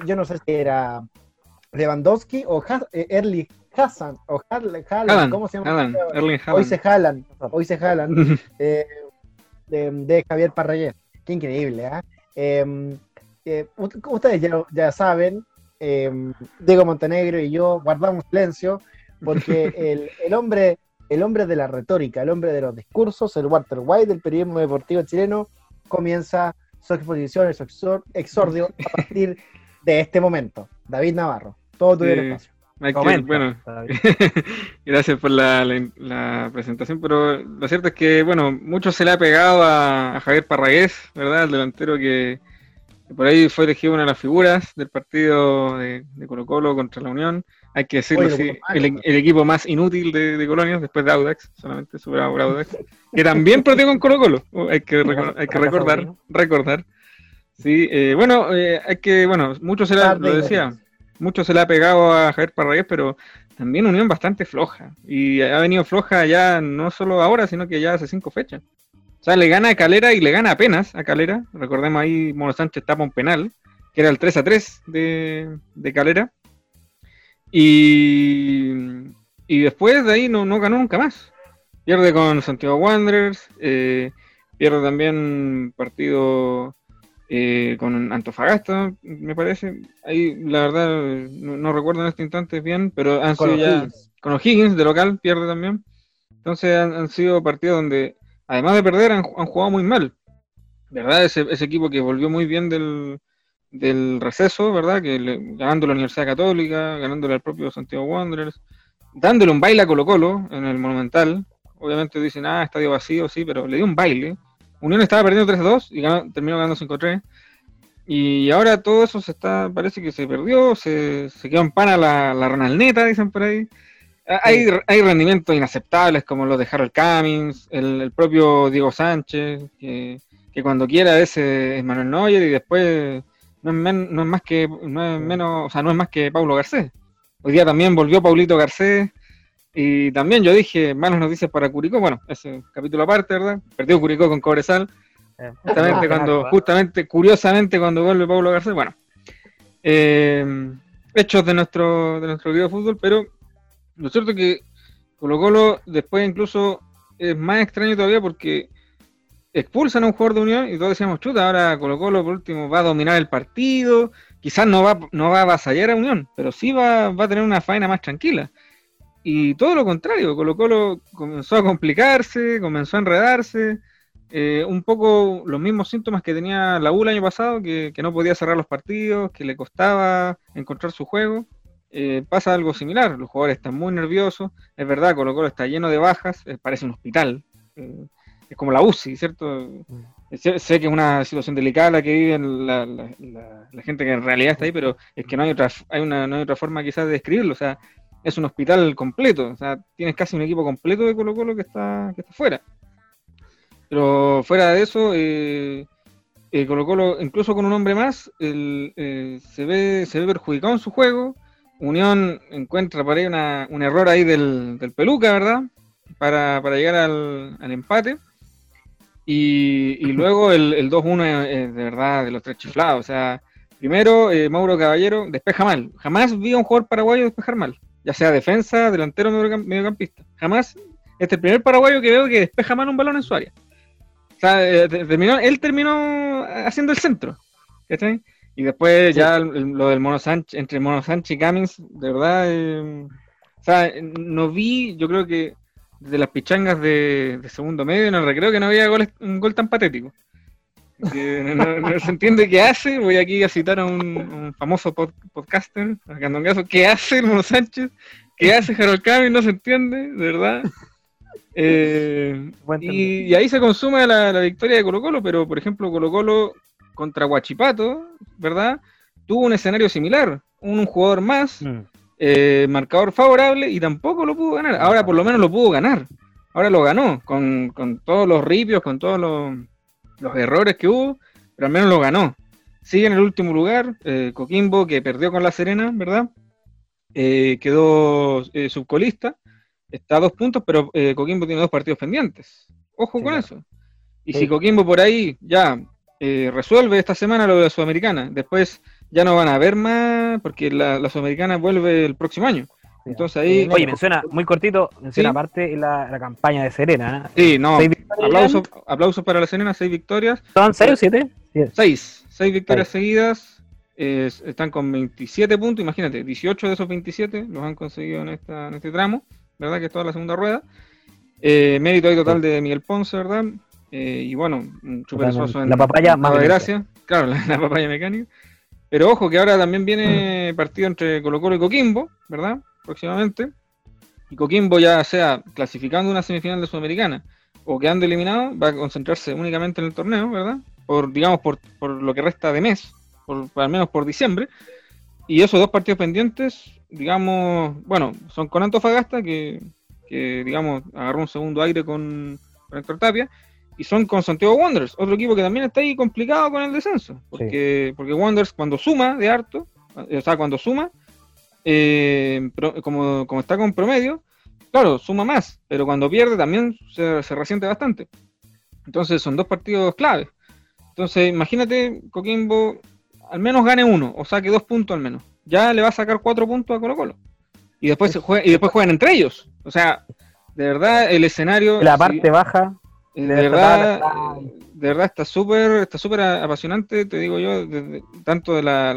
yo no sé si era Lewandowski o eh, Erling Hassan, o Haaland, ¿cómo se llama? hoy se jalan, hoy se jalan, eh, de, Javier Parrayer. Qué increíble, ¿ah? em, eh, ustedes ya, ya saben, em, Diego Montenegro y yo guardamos silencio porque el, el hombre el hombre de la retórica, el hombre de los discursos, el Walter White del periodismo deportivo chileno, comienza su exposición, su exordio a partir de este momento. David Navarro, todo tu espacio. Bueno, gracias por la, presentación, pero lo cierto es que, bueno, mucho se le ha pegado a, Javier Parragués, ¿verdad? El delantero que, por ahí fue elegido una de las figuras del partido de, de Colo Colo contra la Unión. Hay que decirlo así, el, equipo más inútil de, de Colonia, después de Audax, solamente superado por Audax, que también perdió con Colo Colo, hay que, hay que recordar, recordar. Sí, eh, bueno, eh, hay que, bueno, mucho se le ha, lo decía, mucho se le ha pegado a Javier Parragués, pero también unión bastante floja, y ha venido floja ya no solo ahora, sino que ya hace cinco fechas. O sea, le gana a Calera y le gana apenas a Calera, recordemos ahí Mono Sánchez tapa un penal, que era el 3 a 3 de, de Calera, y, y después de ahí no, no ganó nunca más. Pierde con Santiago Wanderers, eh, pierde también partido eh, con Antofagasta, me parece. Ahí la verdad no, recuerdo en este instante bien, pero han sido ya con O'Higgins de local, pierde también. Entonces han, sido partidos donde, además de perder, han, han jugado muy mal. ¿Verdad? Ese, ese equipo que volvió muy bien del, del receso, ¿verdad? Que ganando la Universidad Católica, ganándole al propio Santiago Wanderers, dándole un baile a Colo Colo en el Monumental. Obviamente dicen, ah, estadio vacío, sí, pero le dio un baile. Unión estaba perdiendo 3-2 y terminó ganando 5-3. Y ahora todo eso se está, parece que se perdió, se, se quedó en pana la, la Ronaldneta, dicen por ahí. Hay, hay rendimientos inaceptables como los de Harold Cummings, el, propio Diego Sánchez, que, que cuando quiera ese es Manuel Neuer y después no es, no es más que no es menos, o sea, no es más que Paulo Garcés. Hoy día también volvió Paulito Garcés y también yo dije malas noticias para Curicó, bueno, ese capítulo aparte, ¿verdad? Perdió Curicó con Cobresal. Eh. Justamente cuando, justamente, curiosamente cuando vuelve Paulo Garcés, bueno. Eh, hechos de nuestro, de nuestro video de fútbol, pero lo cierto es que Colo Colo después incluso es más extraño todavía porque expulsan a un jugador de Unión y todos decíamos, chuta, ahora Colo Colo por último va a dominar el partido, quizás no va, no va a avasallar a Unión, pero sí va, va a tener una faena más tranquila. Y todo lo contrario, Colo Colo comenzó a complicarse, comenzó a enredarse, eh, un poco los mismos síntomas que tenía la U el año pasado, que, que, no podía cerrar los partidos, que le costaba encontrar su juego. eh, pasa algo similar. Los jugadores están muy nerviosos. Es verdad, Colo Colo está lleno de bajas, eh, parece un hospital. Es como la UCI, ¿cierto? Mm. Sé, que es una situación delicada la que vive la, la, gente que en realidad está ahí, pero es que no hay otra, hay una, no hay otra forma quizás de describirlo. O sea, es un hospital completo. O sea, tienes casi un equipo completo de Colo Colo que está, que está fuera. Pero fuera de eso, eh, eh, Colo Colo, incluso con un hombre más, eh, se, ve, se ve perjudicado en su juego. Unión encuentra por ahí un error ahí del, Peluca, ¿verdad? Para, llegar al, empate. Y, luego el, el 2-1 es de verdad de los tres chiflados. O sea, primero Mauro Caballero despeja mal. Jamás vi a un jugador paraguayo despejar mal. Ya sea defensa, delantero mediocampista. Jamás. Este es el primer paraguayo que veo que despeja mal un balón en su área. O sea, eh, terminó, él terminó haciendo el centro. ¿cachai? Y después ya lo del Mono Sánchez, entre Mono Sánchez y Cummings, de verdad, eh, o sea, no vi, yo creo que de las pichangas de, segundo medio en el recreo que no había un gol tan patético. No, se entiende qué hace. Voy aquí a citar a un, famoso podcaster, a ¿Qué hace el Mono Sánchez? ¿Qué hace Harold Cummings? No se entiende, de verdad. Eh, y, ahí se consume la, victoria de Colo Colo, pero por ejemplo Colo Colo contra Guachipato, ¿verdad? Tuvo un escenario similar, un, jugador más, mm. eh, marcador favorable y tampoco lo pudo ganar. Ahora por lo menos lo pudo ganar. Ahora lo ganó, con, todos los ripios, con todos los, errores que hubo, pero al menos lo ganó. Sigue en el último lugar, eh, Coquimbo, que perdió con La Serena, ¿verdad? quedó subcolista está a dos puntos, pero eh, Coquimbo tiene dos partidos pendientes. Ojo con eso. Y si Coquimbo por ahí ya eh, resuelve esta semana lo de la Sudamericana, después ya no van a ver más, porque la, Sudamericana vuelve el próximo año. Entonces ahí. Oye, menciona, muy cortito, menciona aparte la, la, campaña de Serena. ¿eh? Sí, no. Aplausos aplauso para la Serena, seis victorias. ¿Son seis o siete? Seis. Seis victorias seguidas. están con 27 puntos, imagínate, 18 de esos 27 los han conseguido en, esta, en este tramo. ¿verdad? Que es toda la segunda rueda. Eh, mérito ahí total de Miguel Ponce, ¿verdad? Eh, y bueno, un chuperezoso en la papaya más de gracia. Claro, la, papaya mecánica. Pero ojo que ahora también viene mm. partido entre Colo Colo y Coquimbo, ¿verdad? Próximamente. Y Coquimbo ya sea clasificando una semifinal de Sudamericana o quedando eliminado, va a concentrarse únicamente en el torneo, ¿verdad? Por, digamos, por, por lo que resta de mes, por, al menos por diciembre. Y esos dos partidos pendientes digamos, bueno, son con Antofagasta, que, que digamos, agarró un segundo aire con, con Héctor Tapia, y son con Santiago Wanderers, otro equipo que también está ahí complicado con el descenso, porque, porque Wanderers cuando suma de harto, o sea, cuando suma, eh, como, como está con promedio, claro, suma más, pero cuando pierde también se, se resiente bastante. Entonces son dos partidos claves. Entonces, imagínate, Coquimbo al menos gane uno, o saque dos puntos al menos ya le va a sacar cuatro puntos a Colo Colo. Y después, se juega, y después juegan entre ellos. O sea, de verdad el escenario... La parte baja. De, verdad, de verdad está súper está súper apasionante, te digo yo, tanto de la...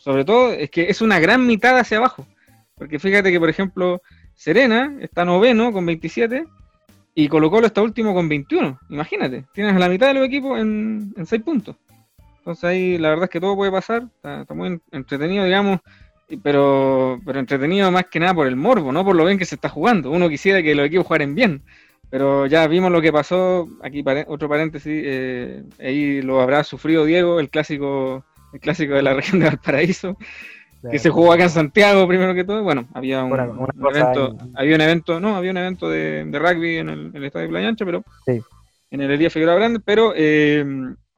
Sobre todo, es que es una gran mitad hacia abajo. Porque fíjate que, por ejemplo, Serena está noveno con 27 y Colo Colo está último con 21. Imagínate, tienes la mitad de los equipos en, en 6 puntos. Entonces ahí la verdad es que todo puede pasar, está, muy entretenido, digamos, pero, pero entretenido más que nada por el morbo, no por lo bien que se está jugando. Uno quisiera que los equipos jugaran bien, pero ya vimos lo que pasó, aquí otro paréntesis, eh, ahí lo habrá sufrido Diego, el clásico, el clásico de la región de Valparaíso, que se jugó acá en Santiago primero que todo. Bueno, había un, evento, había un evento, no, había un evento de, rugby en el, estadio de Playa Ancha, pero en el día Figueroa Grande, pero eh,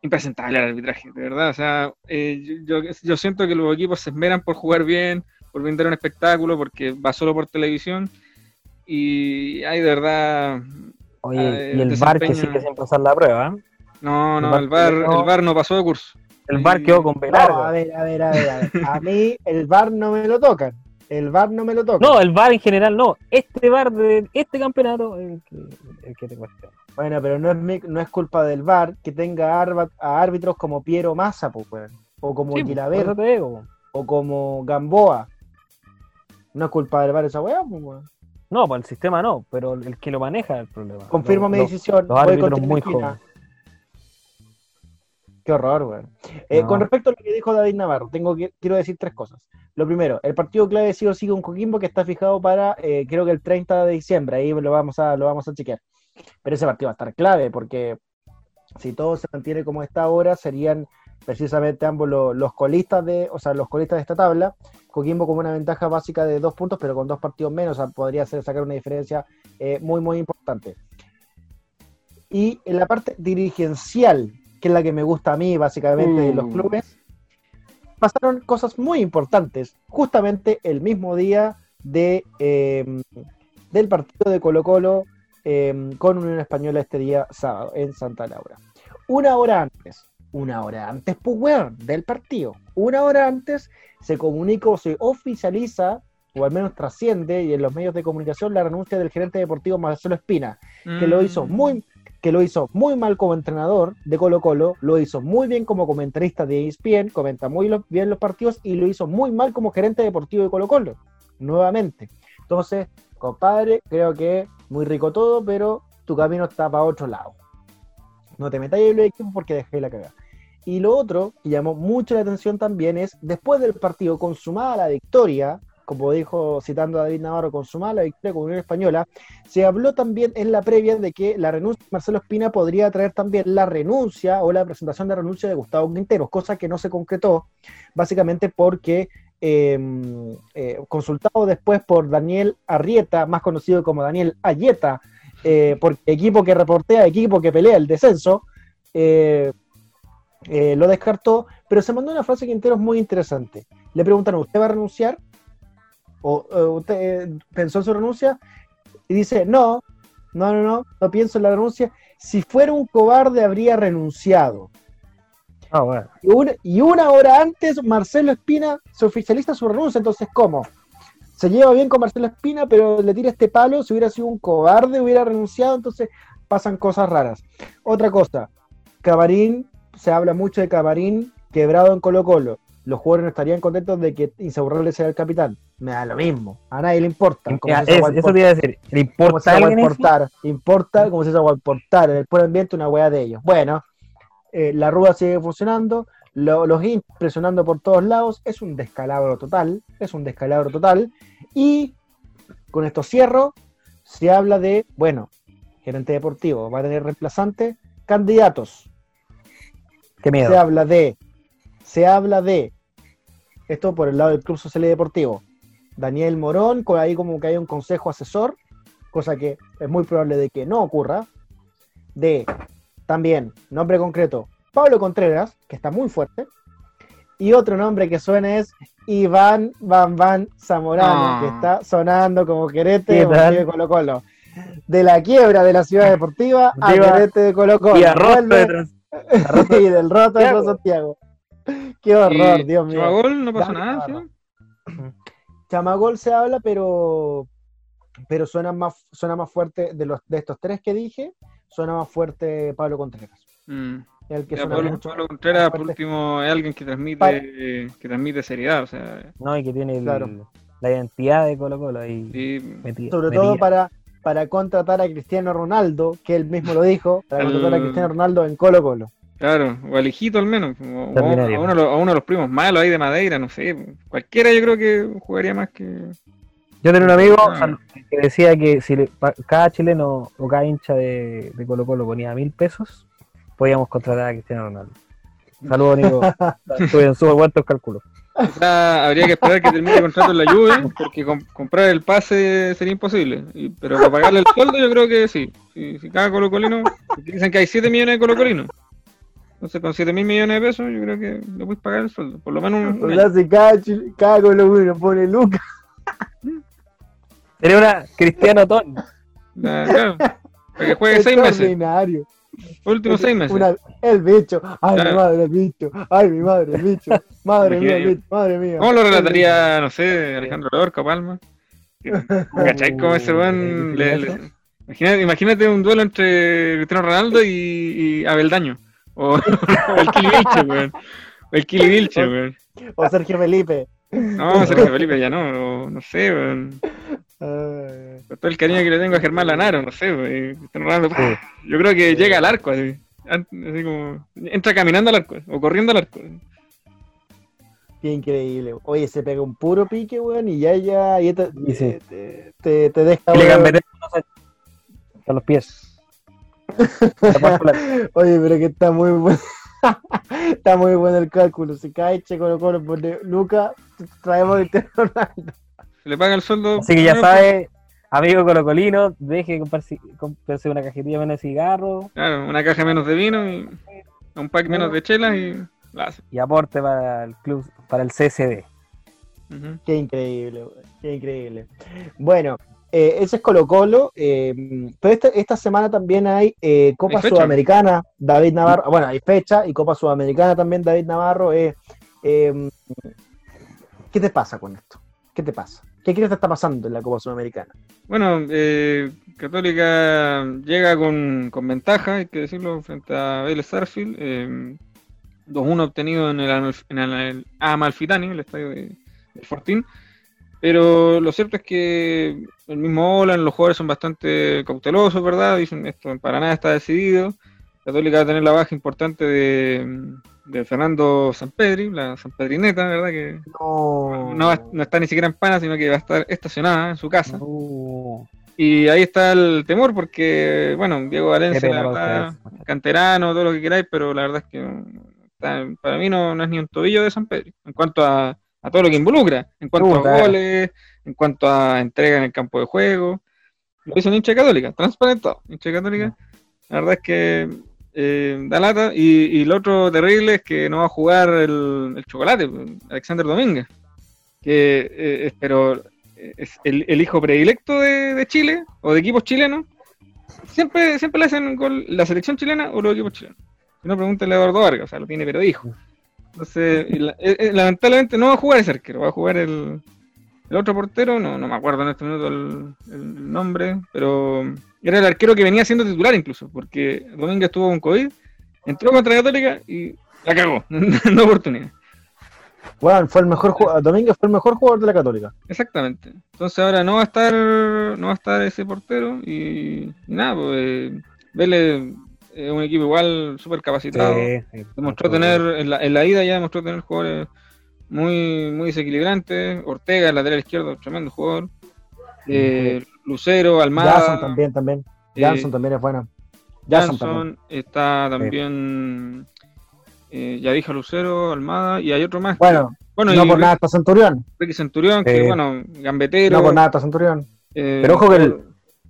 impresentable el arbitraje, de verdad. O sea, eh, yo, yo, siento que los equipos se esmeran por jugar bien, por vender un espectáculo, porque va solo por televisión. Y hay de verdad. Oye, eh, y el VAR que sigue sin pasar la prueba. ¿eh? No, no, el VAR, el VAR no pasó de curso. El VAR quedó con pelar. a ver, a ver, a ver, a ver. A mí el VAR no me lo tocan. El VAR no me lo toca. No, el VAR en general no. Este VAR de este campeonato es el que, el que te cuestiona. Bueno, pero no es, no es culpa del VAR que tenga a árbitros como Piero Massa, pues, o como sí, o como Gamboa. No es culpa del VAR esa weá, pues, No, pues el sistema no, pero el que lo maneja es el problema. Confirmo mi decisión. Los, árbitros muy jóvenes. Qué horror, güey. Eh, con respecto a lo que dijo David Navarro, tengo que, quiero decir tres cosas. Lo primero, el partido clave sí o sigue un Coquimbo que está fijado para, eh, creo que el 30 de diciembre, ahí lo vamos, a, lo vamos a chequear. Pero ese partido va a estar clave porque si todo se mantiene como está ahora, serían precisamente ambos los, colistas de, o sea, los colistas de esta tabla. Coquimbo con una ventaja básica de dos puntos, pero con dos partidos menos, podría ser sacar una diferencia eh, muy, muy importante. Y en la parte dirigencial, que es la que me gusta a mí, básicamente, de los mm. clubes, pasaron cosas muy importantes, justamente el mismo día de, eh, del partido de Colo Colo eh, con Unión Española este día sábado en Santa Laura. Una hora antes, una hora antes, pues, del partido, una hora antes se comunica o se oficializa, o al menos trasciende, y en los medios de comunicación, la renuncia del gerente deportivo Marcelo Espina, que lo hizo mm. muy que lo hizo muy mal como entrenador de Colo Colo, lo hizo muy bien como comentarista de ESPN, comenta muy bien los partidos y lo hizo muy mal como gerente deportivo de Colo Colo, nuevamente. Entonces, compadre, creo que muy rico todo, pero tu camino está para otro lado. No te metas en los equipos porque dejé la cagada. Y lo otro que llamó mucho la atención también es, después del partido, consumada la victoria, como dijo citando a David Navarro, consumada la victoria con Unión Española, se habló también en la previa de que la renuncia de Marcelo Espina podría traer también la renuncia o la presentación de renuncia de Gustavo Quintero, cosa que no se concretó, básicamente porque em, eh, consultado después por Daniel Arrieta, más conocido como Daniel Ayeta, eh, porque equipo que reportea, equipo que pelea el descenso, eh, lo descartó, pero se mandó una frase Quintero muy interesante. Le preguntaron, ¿usted va a renunciar? o, usted eh, pensó en su renuncia y dice, no, no, no, no, no pienso en la renuncia. Si fuera un cobarde habría renunciado. Ah, bueno. y, una, hora antes Marcelo Espina se oficializa su renuncia, entonces ¿cómo? Se lleva bien con Marcelo Espina, pero le tira este palo, si hubiera sido un cobarde hubiera renunciado, entonces pasan cosas raras. Otra cosa, Camarín, se habla mucho de Camarín quebrado en Colo Colo los jugadores no estarían contentos de que Insaurralde sea el capitán. Me da lo mismo. A nadie le importa. eso te iba a decir. ¿Le importa a importar? Importa como se hizo importar en el buen ambiente una weá de ellos. Bueno, eh, la rueda sigue funcionando. los hinchas presionando por todos lados. Es un descalabro total. Es un descalabro total. Y con esto cierro. Se habla de, bueno, gerente deportivo va a tener reemplazante. Candidatos. Qué miedo. Se habla de se habla de, esto por el lado del Club Social y Deportivo, Daniel Morón, con ahí como que hay un consejo asesor, cosa que es muy probable de que no ocurra, de también, nombre concreto, Pablo Contreras, que está muy fuerte, y otro nombre que suena es Iván Van Van Zamorano, que ah. está sonando como querete de Colo Colo. De la quiebra de la ciudad deportiva a querete de Colo Colo. Y, y del roto de Santiago. Qué horror, Dios mío. Chamagol no pasa nada, ¿sí? Chamagol se habla, pero pero suena más, suena más fuerte de los de estos tres que dije, suena más fuerte Pablo Contreras. Mm. El que Pablo, Contreras, por último, es alguien que transmite, que transmite seriedad, o sea. No, y que tiene la identidad de Colo Colo ahí Sobre todo para, para contratar a Cristiano Ronaldo, que él mismo lo dijo, para contratar a Cristiano Ronaldo en Colo Colo. Claro, o al hijito al menos, o, a, uno, de los primos malos ahí de Madeira, no sé. Cualquiera yo creo que jugaría más que. Yo tenía un amigo ah. que decía que si cada chileno o cada hincha de, Colo Colo ponía mil pesos, podíamos contratar a Cristiano Ronaldo. Saludos, Nico. en súper buenos cálculos. Habría que esperar que termine el contrato en la Juve, porque comprar el pase sería imposible. pero para pagarle el sueldo yo creo que sí. Si, si cada colocolino, dicen que hay 7 millones de colocolinos. Entonces, con 7 mil millones de pesos, yo creo que le puedes pagar el sueldo. Por lo menos un. un hace cada, cada Colo pone Lucas. Sería una Cristiano Ton. claro. Para que juegue 6 meses. Últimos 6 meses. el bicho. Ay, mi madre, el bicho. Ay, mi madre, el bicho. Madre mía, el bicho. Madre mía. ¿Cómo lo relataría, no sé, Alejandro Lorca, Palma? ¿Cachai? Como ese buen. Imagínate, imagínate un duelo entre Cristiano Ronaldo y, y Abeldaño. O, el Kili weón. El Kili weón. O Sergio Felipe. No, Sergio Felipe ya no, no sé, weón. Con todo el cariño que le tengo a Germán Lanaro, no sé, weón. Yo creo que llega al arco, así. Así como, entra caminando al arco, o corriendo al arco. Qué increíble. Oye, se pega un puro pique, weón, y ya, ya, ya te, te, te, te, deja. Le a los pies. Oye, pero que está muy bueno. está muy bueno el cálculo. Si cae Che Colo Colo por Luca, traemos el Ronaldo. Le paga el sueldo. Así que ya sabe, amigo colocolino, deje de comprarse, una cajetilla menos de cigarro. Claro, una caja menos de vino y un pack menos de chelas y Y aporte para el club, para el CSD. Qué increíble, qué increíble. Bueno, eh, ese es Colo Colo, eh, pero esta, esta, semana también hay eh, Copa Sudamericana, David Navarro, bueno, hay fecha y Copa Sudamericana también, David Navarro. ¿Qué te pasa con esto? ¿Qué te pasa? ¿Qué crees que está pasando en la Copa Sudamericana? Bueno, Católica llega con, ventaja, hay que decirlo, frente a Vélez Sarfield. 2-1 obtenido en el, en el Amalfitani, el estadio de, de Fortín. Pero lo cierto es que el mismo Olan, los jugadores son bastante cautelosos, ¿verdad? Dicen esto para nada está decidido. Católica va a tener la baja importante de, de Fernando Sanpedri, la Sanpedrineta, ¿verdad? Que no. No, está ni siquiera en pana, sino que va a estar estacionada en su casa. Y ahí está el temor, porque, bueno, Diego Valencia, la verdad, canterano, todo lo que queráis, pero la verdad es que para mí no, no es ni un tobillo de San Pedro. En cuanto a a todo lo que involucra, en cuanto a goles, en cuanto a entrega en el campo de juego. Lo hizo un hincha católica, transparentado, hincha católica. La verdad es que eh, da lata. Y, lo otro terrible es que no va a jugar el, chocolate, Alexander Domínguez, que eh, pero eh, es el, hijo predilecto de, Chile o de equipos chilenos. Siempre, siempre le hacen gol la selección chilena o los equipos chilenos. Si no, pregúntale a Eduardo Vargas, o sea, lo tiene pero hijo. Entonces, eh, eh, lamentablemente no va a jugar ese arquero, va a jugar el, el otro portero, no, no me acuerdo en este minuto el, nombre, pero era el arquero que venía siendo titular incluso, porque Domínguez estuvo con COVID, entró contra Católica y la cagó, no oportunidad. Bueno, fue el mejor jugador, Domínguez fue el mejor jugador de la Católica. Exactamente. Entonces ahora no va a estar, no va a estar ese portero y, nada, pues Vélez es un equipo igual súper capacitado. demostró tener, en la, ida ya demostró tener jugadores muy, muy desequilibrantes. Ortega, el lateral izquierdo, tremendo jugador. Eh, Lucero, Almada. Jason también, también. Eh, Jason también es bueno. Jason, está también. Eh, ya dije Lucero, Almada, y hay otro más. Bueno, bueno no por nada está Centurión. Ricky Centurión, que bueno, gambetero. No por nada está Centurión. Pero ojo que el,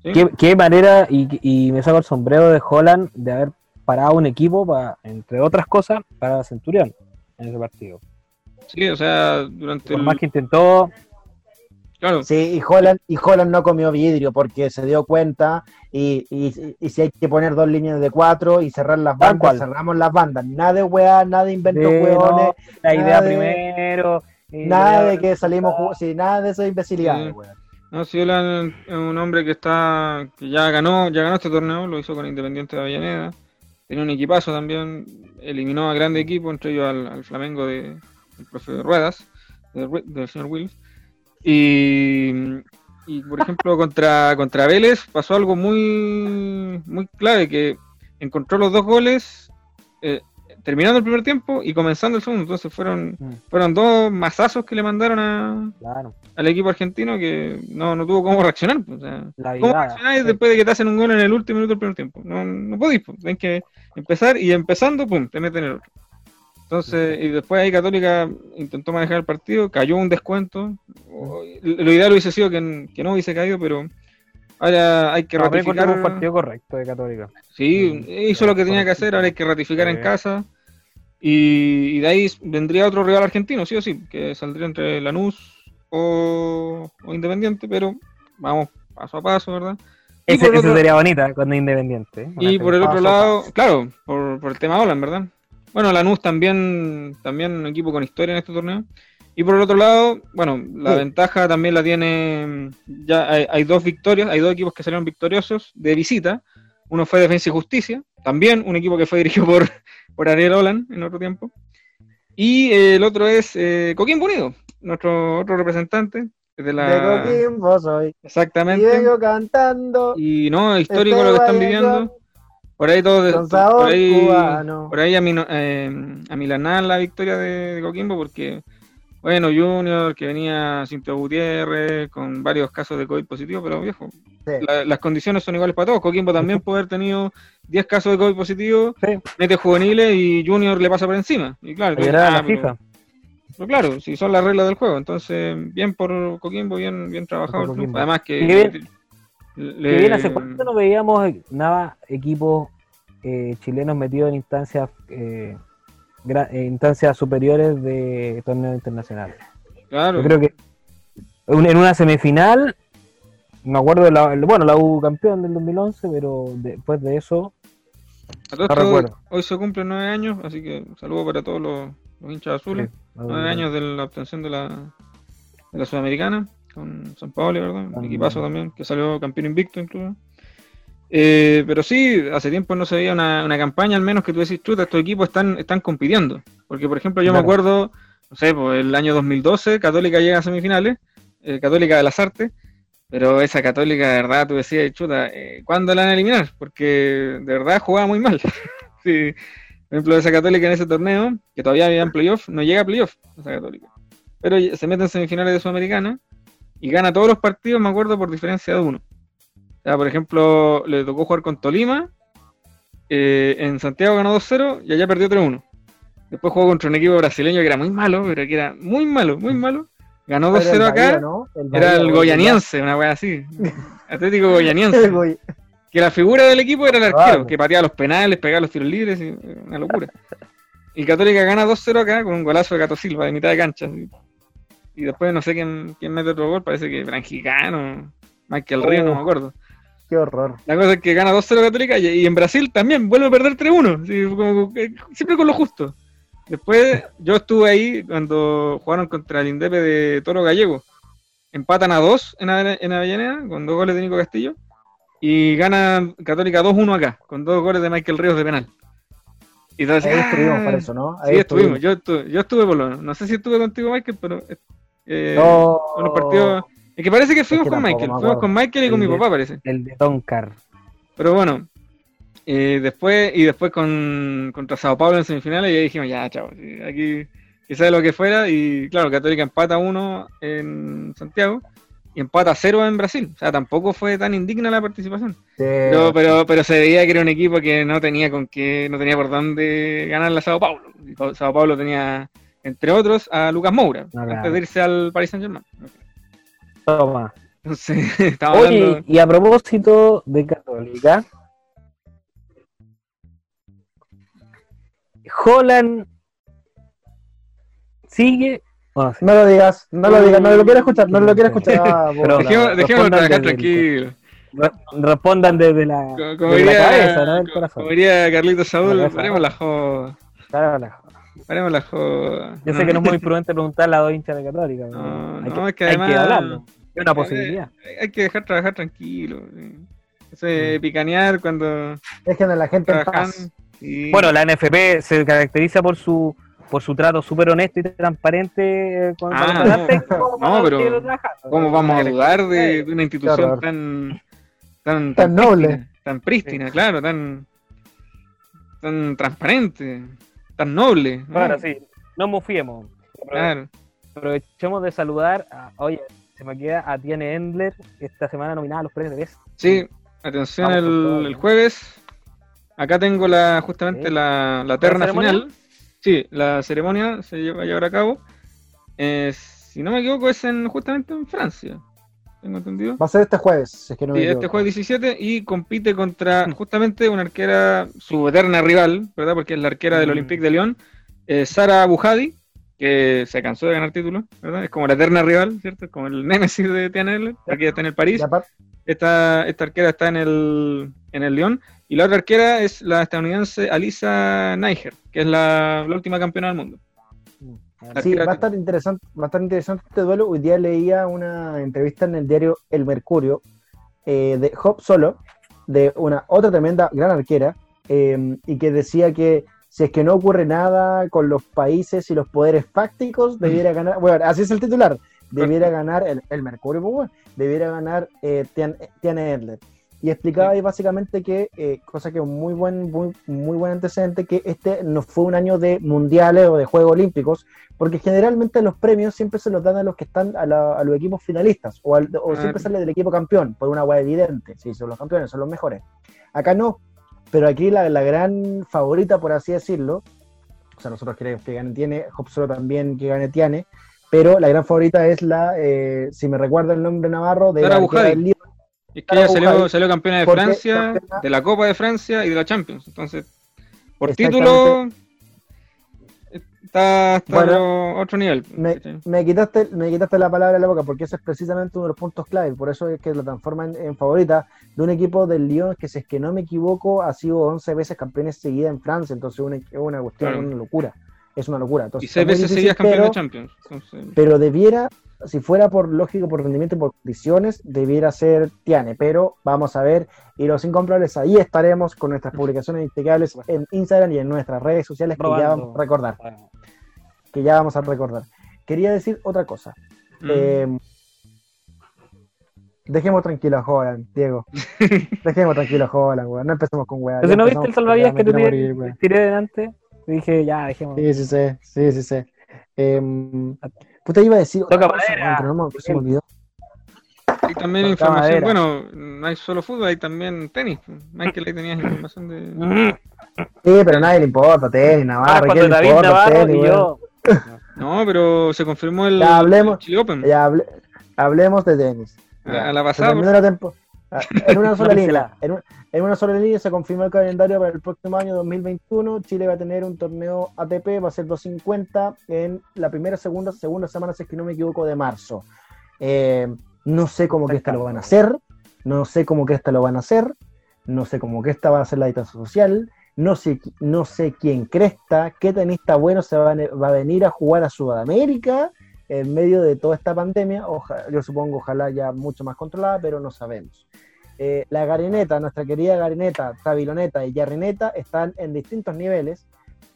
¿Qué, manera, y, me saco el sombrero de Holland, de haber parado un equipo, para, entre otras cosas, para Centurión en ese partido. Sí, o sea, durante. Por más que intentó. Claro. Sí, y Holland, y Holland no comió vidrio porque se dio cuenta. Y, y, si hay que poner dos líneas de cuatro y cerrar las bandas, cerramos las bandas. Nada de weá, nada de invento weones. La idea primero. Nada de que salimos. Sí, nada de esa imbecilidad, no, si él es un hombre que está que ya ganó, ya ganó este torneo, lo hizo con Independiente de Avellaneda. Tenía un equipazo también, eliminó a grande equipo, entre ellos al, Flamengo de, del profe Ruedas, del, señor Wills. Y, y, por ejemplo, contra, contra Vélez pasó algo muy, muy clave, que encontró los dos goles eh, terminando el primer tiempo y comenzando el segundo. Entonces fueron, mm. fueron dos masazos que le mandaron a, al equipo argentino que no, no tuvo cómo reaccionar. Pues, o sea, ¿Cómo reaccionar después de que te hacen un gol en el último minuto del primer tiempo? No, no podéis, pues, tenés que empezar y empezando, pum, te meten el otro. Entonces, y después ahí Católica intentó manejar el partido, cayó un descuento. Lo ideal hubiese sido que, que no hubiese caído, pero Ahora hay que ratificar. un partido correcto de Católica. Sí, hizo lo que tenía que hacer, ahora hay que ratificar en casa. Y, de ahí vendría otro rival argentino, sí o sí, que saldría entre Lanús o, Independiente, pero vamos paso a paso, ¿verdad? Ese, sería bonita cuando Independiente. ¿eh? Y por el otro lado, claro, por, el tema Holland, ¿verdad? Bueno, Lanús también, también un equipo con historia en este torneo. Y por el otro lado, bueno, la ventaja también la tiene, ya hay, dos victorias, hay dos equipos que salieron victoriosos de visita. Uno fue Defensa y Justicia, también un equipo que fue dirigido por, por Ariel Holland en otro tiempo. Y el otro es eh, Coquimbo Unido, nuestro otro representante. De, la... de Coquimbo soy. Exactamente. Y vengo cantando. Y no, histórico lo que están viviendo. Por ahí todo. Por ahí, cubano. por ahí a, mi, eh, a Milanar la victoria de, de Coquimbo, porque, bueno, Junior, que venía Cinto Gutiérrez, con varios casos de COVID positivo, pero viejo, Sí. la- las condiciones son iguales para todos. Coquimbo también puede haber tenido 10 casos de COVID positivo, Sí. mete juveniles y Junior le pasa por encima. Y claro, ah, la pero- pero claro, si son las reglas del juego, entonces bien por Coquimbo, bien, bien trabajado. El. Coquimbo. Además que. Le- Que bien, ¿hace cuánto no veíamos nada equipos eh, chilenos metidos en instancias eh, en instancias superiores de torneos internacionales? claro, Yo creo que en una semifinal, me acuerdo de la, bueno, la U campeón del 2011, pero después de eso, no recuerdo. hoy se cumplen nueve años, así que saludo para todos los, los hinchas azules. sí, Nueve años de la obtención de la, de la Sudamericana con San Pablo, ¿verdad? Un equipazo también, que salió campeón invicto incluso. Eh, pero sí, hace tiempo no se veía una, una campaña, al menos que tú decís, chuta, estos equipos están, están compitiendo. Porque, por ejemplo, yo me Claro. acuerdo, no sé, pues, el año 2012, Católica llega a semifinales, eh, Católica de las Artes, pero esa Católica, de verdad, tú decías, chuta, eh, ¿cuándo la van a eliminar? Porque de verdad jugaba muy mal. sí. Por ejemplo, esa Católica en ese torneo, que todavía había en playoff, no llega a playoff, esa Católica. Pero se mete en semifinales de Sudamericana y gana todos los partidos, me acuerdo, por diferencia de uno. O sea, por ejemplo, le tocó jugar con Tolima, eh, en Santiago ganó 2-0 y allá perdió 3-1. Después jugó contra un equipo brasileño que era muy malo, pero que era muy malo, muy malo. Ganó Era el 2-0 acá, Bahía, ¿no? El era el goyaniense, una wea así. Atlético goyaniense. Goy- Que la figura del equipo era el arquero, que pateaba los penales, pegaba los tiros libres, una locura. Y Católica gana 2-0 acá con un golazo de Gato Silva de mitad de cancha. Y después no sé quién, quién mete otro gol, parece que Frangicano, Michael Río, no me acuerdo. Qué horror. La cosa es que gana 2-0 Católica y, y en Brasil también vuelve a perder 3-1. así, como que siempre con lo justo. Después yo estuve ahí cuando jugaron contra el Indepe de Toro Gallego. Empatan a 2 en, en Avellaneda con dos goles de Nico Castillo. Y gana Católica 2-1 acá, con dos goles de Michael Ríos de penal. Y entonces, Ahí estuvimos ah, para eso, ¿no? Sí, estuvimos. Yo estuve, yo estuve por lo menos. No sé si estuve contigo, Michael, pero. Eh, No. unos partidos. Es que parece que fuimos que con Michael. Fuimos con Michael y con mi de- papá, parece. el de Toncar. Pero bueno, eh, después y después con contra Sao Paulo en semifinales y ahí dijimos, ya, chao, aquí quizás lo que fuera. Y claro, Católica empata uno en Santiago y empata cero en Brasil. O sea, tampoco fue tan indigna la participación. Pero, pero, pero se veía que era un equipo que no tenía con qué, no tenía por dónde ganar la Sao Paulo. Sao Paulo tenía, entre otros, a Lucas Moura, Ah, antes de irse al Paris Saint Germain. Toma. Entonces, Oye, hablando. y a propósito de Católica, Holland sigue. bueno, No lo digas, no lo digas, no lo quiero escuchar, no lo quiero escuchar. Ah. Dejémoslo trabajar tranquilo. re- respondan desde la, Como, desde la diría, cabeza, no del corazón. como diría Carlito Saúl, La paremos la joda. La- Paremos la joda. Yo sé que no es muy prudente preguntarle a dos hinchas de Católica. No, hay, no, que, es que hay que hablarlo. Es una posibilidad. Hay, hay que dejar trabajar tranquilo. Eso de picanear cuando Dejen a la gente en paz. Bueno, la NFP se caracteriza por su por su trato súper honesto y transparente eh, con Ah, no. No, pero. ¿Cómo vamos a dudar de, de una institución tan, tan, Tan noble. prístina, tan prístina, claro, tan, tan transparente, tan noble? ¿no? Bueno, sí, no mufiemos. Claro. Aprovechemos de saludar a, oye, se me queda a Tiene Endler esta semana nominada a los premios de BES. Sí, atención Vamos con todo, el, jueves. Acá tengo la justamente Sí. la, la terna final. Sí, la ceremonia se lleva a llevar a cabo. Eh, si no me equivoco, es en, justamente en Francia. Tengo entendido. Va a ser este jueves, si es que no me Sí, este jueves 17 y compite contra justamente una arquera, su eterna rival, ¿verdad? Porque es la arquera del Mm. Olympique de Lyon, eh, Sara Bujadi, que se cansó de ganar títulos, ¿verdad? Es como la eterna rival, ¿cierto? Es como el némesis de Eller, aquí está en el París. Esta, esta arquera está en el, en el Lyon. Y la otra arquera es la estadounidense Alisa Niger, que es la, la última campeona del mundo. Mm, Sí, va a estar interesante, va a estar interesante este duelo. Hoy día leía una entrevista en el diario El Mercurio eh, de Hop Solo, de una otra tremenda gran arquera, eh, y que decía que si es que no ocurre nada con los países y los poderes fácticos, debiera ganar, bueno, así es el titular, debiera ganar el, el Mercurio, pues, bueno, debiera ganar eh, Tian- Tiana Edler. Y explicaba ahí básicamente que, eh, cosa que un muy buen, muy, muy buen antecedente, que este no fue un año de mundiales o de Juegos Olímpicos, porque generalmente los premios siempre se los dan a los que están a, los equipos finalistas, o, siempre sale del equipo campeón, por una hueá evidente, sí, son los campeones, son los mejores. Acá no, pero aquí la, la gran favorita, por así decirlo, o sea, nosotros queremos que gane Tiene, Hopsolo también que gane Tiane, pero la gran favorita es la, eh, si me recuerda el nombre navarro, de la del es que ella salió, salió, campeona de Francia, de la Copa de Francia y de la Champions. Entonces, por título, está, está otro nivel. Me, quitaste, me quitaste la palabra de la boca porque ese es precisamente uno de los puntos clave. Por eso es que lo transforma en, favorita de un equipo del Lyon que, si es que no me equivoco, ha sido 11 veces campeones seguida en Francia. Entonces, es una, cuestión, una locura. Es una locura. Entonces, y seis veces seguidas campeón de Champions. Pero debiera si fuera por lógico, por rendimiento y por condiciones, debiera ser Tiane, pero vamos a ver. Y los incomprobables, ahí estaremos con nuestras publicaciones integrales en Instagram y en nuestras redes sociales que ya vamos a recordar. Que ya vamos a recordar. Quería decir otra cosa. Mm. Eh, dejemos tranquilo a Holland, Diego. dejemos tranquilo a Holland, weón. No empecemos con weón. ¿No viste el salvavidas que tú tiré delante? dije, ya, dejemos. Sí, sí, sí. sí, sí, sí. Eh, Puta, iba a decir. Toca madera. no se me olvidó. Hay también información. Bueno, no hay solo fútbol, hay también tenis. Michael, ahí tenías información de. Sí, pero nadie le importa tenis, Navarro. Ah, ¿qué le importa Navarro tenis, y yo. No, pero se confirmó el, ya hablemos, Chile Open. Ya hable, hablemos de tenis. A, la pasada. Ah, en una sola línea. En, en, una sola línea se confirmó el calendario para el próximo año 2021. Chile va a tener un torneo ATP, va a ser 250 en la primera, segunda, segunda semana, si es que no me equivoco, de marzo. Eh, no sé cómo que esta lo van a hacer. No sé cómo que esta lo van a hacer. No sé cómo que esta va a ser la distancia social. No sé, no sé quién cresta, qué tenista bueno se va a, va a venir a jugar a Sudamérica en medio de toda esta pandemia, yo supongo ojalá ya mucho más controlada, pero no sabemos. Eh, la Garineta, nuestra querida Garineta, Tabiloneta y Yarrineta están en distintos niveles.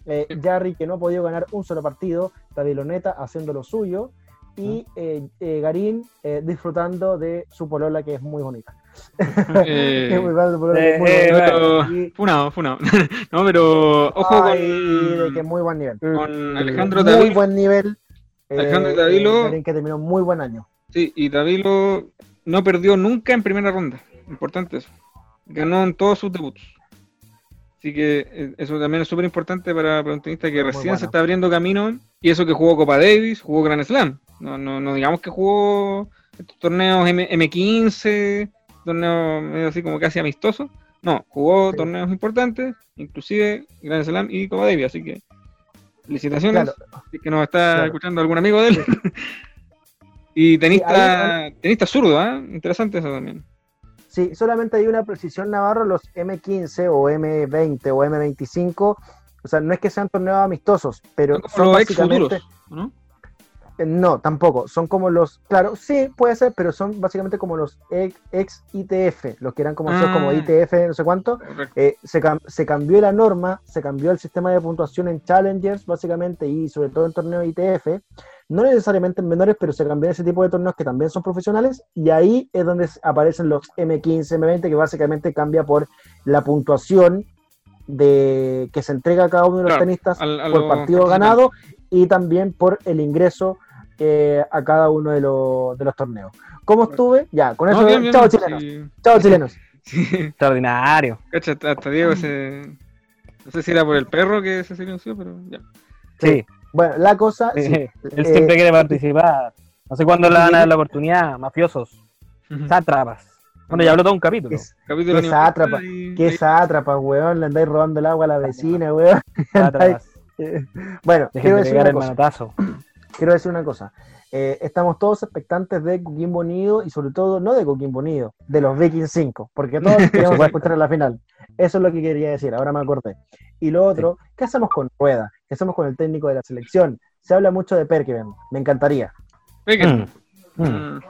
Eh, Jarry que no ha podido ganar un solo partido, Tabiloneta haciendo lo suyo y eh, eh, Garín disfrutando de su polola que es muy bonita. es muy bonita. Funado, funado. no, pero ojo con... De que muy buen nivel. Con Alejandro Muy buen nivel Alejandro eh, Davilo. que terminó muy buen año. Sí, y Davilo no perdió nunca en primera ronda. Importante eso. Ganó en todos sus debuts. Así que eh, eso también es súper importante para, un tenista que recién se está abriendo camino. Y eso que jugó Copa Davis, jugó Grand Slam. No, no, no digamos que jugó estos torneos M 15 torneos así como casi amistosos. No, jugó torneos importantes, inclusive Grand Slam y Copa Davis. Así que Felicitaciones. que nos está escuchando algún amigo de él. y tenista, tenista zurdo, ¿eh? Interesante eso también. Sí, solamente hay una precisión, Navarro, los M15 o M20 o M25, o sea, no es que sean torneos amistosos, pero son básicamente... Eh, no, tampoco. Son como los. Claro, sí, puede ser, pero son básicamente como los ex ITF, los que eran como, como ah. ITF, no sé cuánto. Eh, se, cambió la norma, se cambió el sistema de puntuación en Challengers, básicamente, y sobre todo en torneos ITF. No necesariamente en menores, pero se cambió ese tipo de torneos que también son profesionales. Y ahí es donde aparecen los M15, M20, que básicamente cambia por la puntuación de que se entrega a cada uno de los tenistas por partido ganado y también por el ingreso eh, a cada uno de, de, los torneos. ¿Cómo estuve? Ya, con eso. chao, chilenos. Chao, chilenos. Extraordinario. hasta Diego se. No sé si era por el perro que se silenció, pero ya. Sí. Bueno, la cosa. Él siempre quiere participar. No sé cuándo le van a dar la oportunidad. Mafiosos. Sátrapas. Bueno, ya habló todo un capítulo. capítulo ¿Qué sátrapa? ¿Qué sátrapa, weón? Le andáis robando el agua a la vecina, weón. bueno, quiero decir, una cosa. quiero decir una cosa. Eh, estamos todos expectantes de Coquimbo Unido y sobre todo, no de Coquimbo Unido, de los Vikings 5, porque todos queremos escuchar en la final. Eso es lo que quería decir, ahora me acordé. Y lo otro, ¿qué hacemos con Rueda? ¿Qué hacemos con el técnico de la selección? Se habla mucho de Perkeven, me encantaría. Perkeven. Mm. Mm. Mm.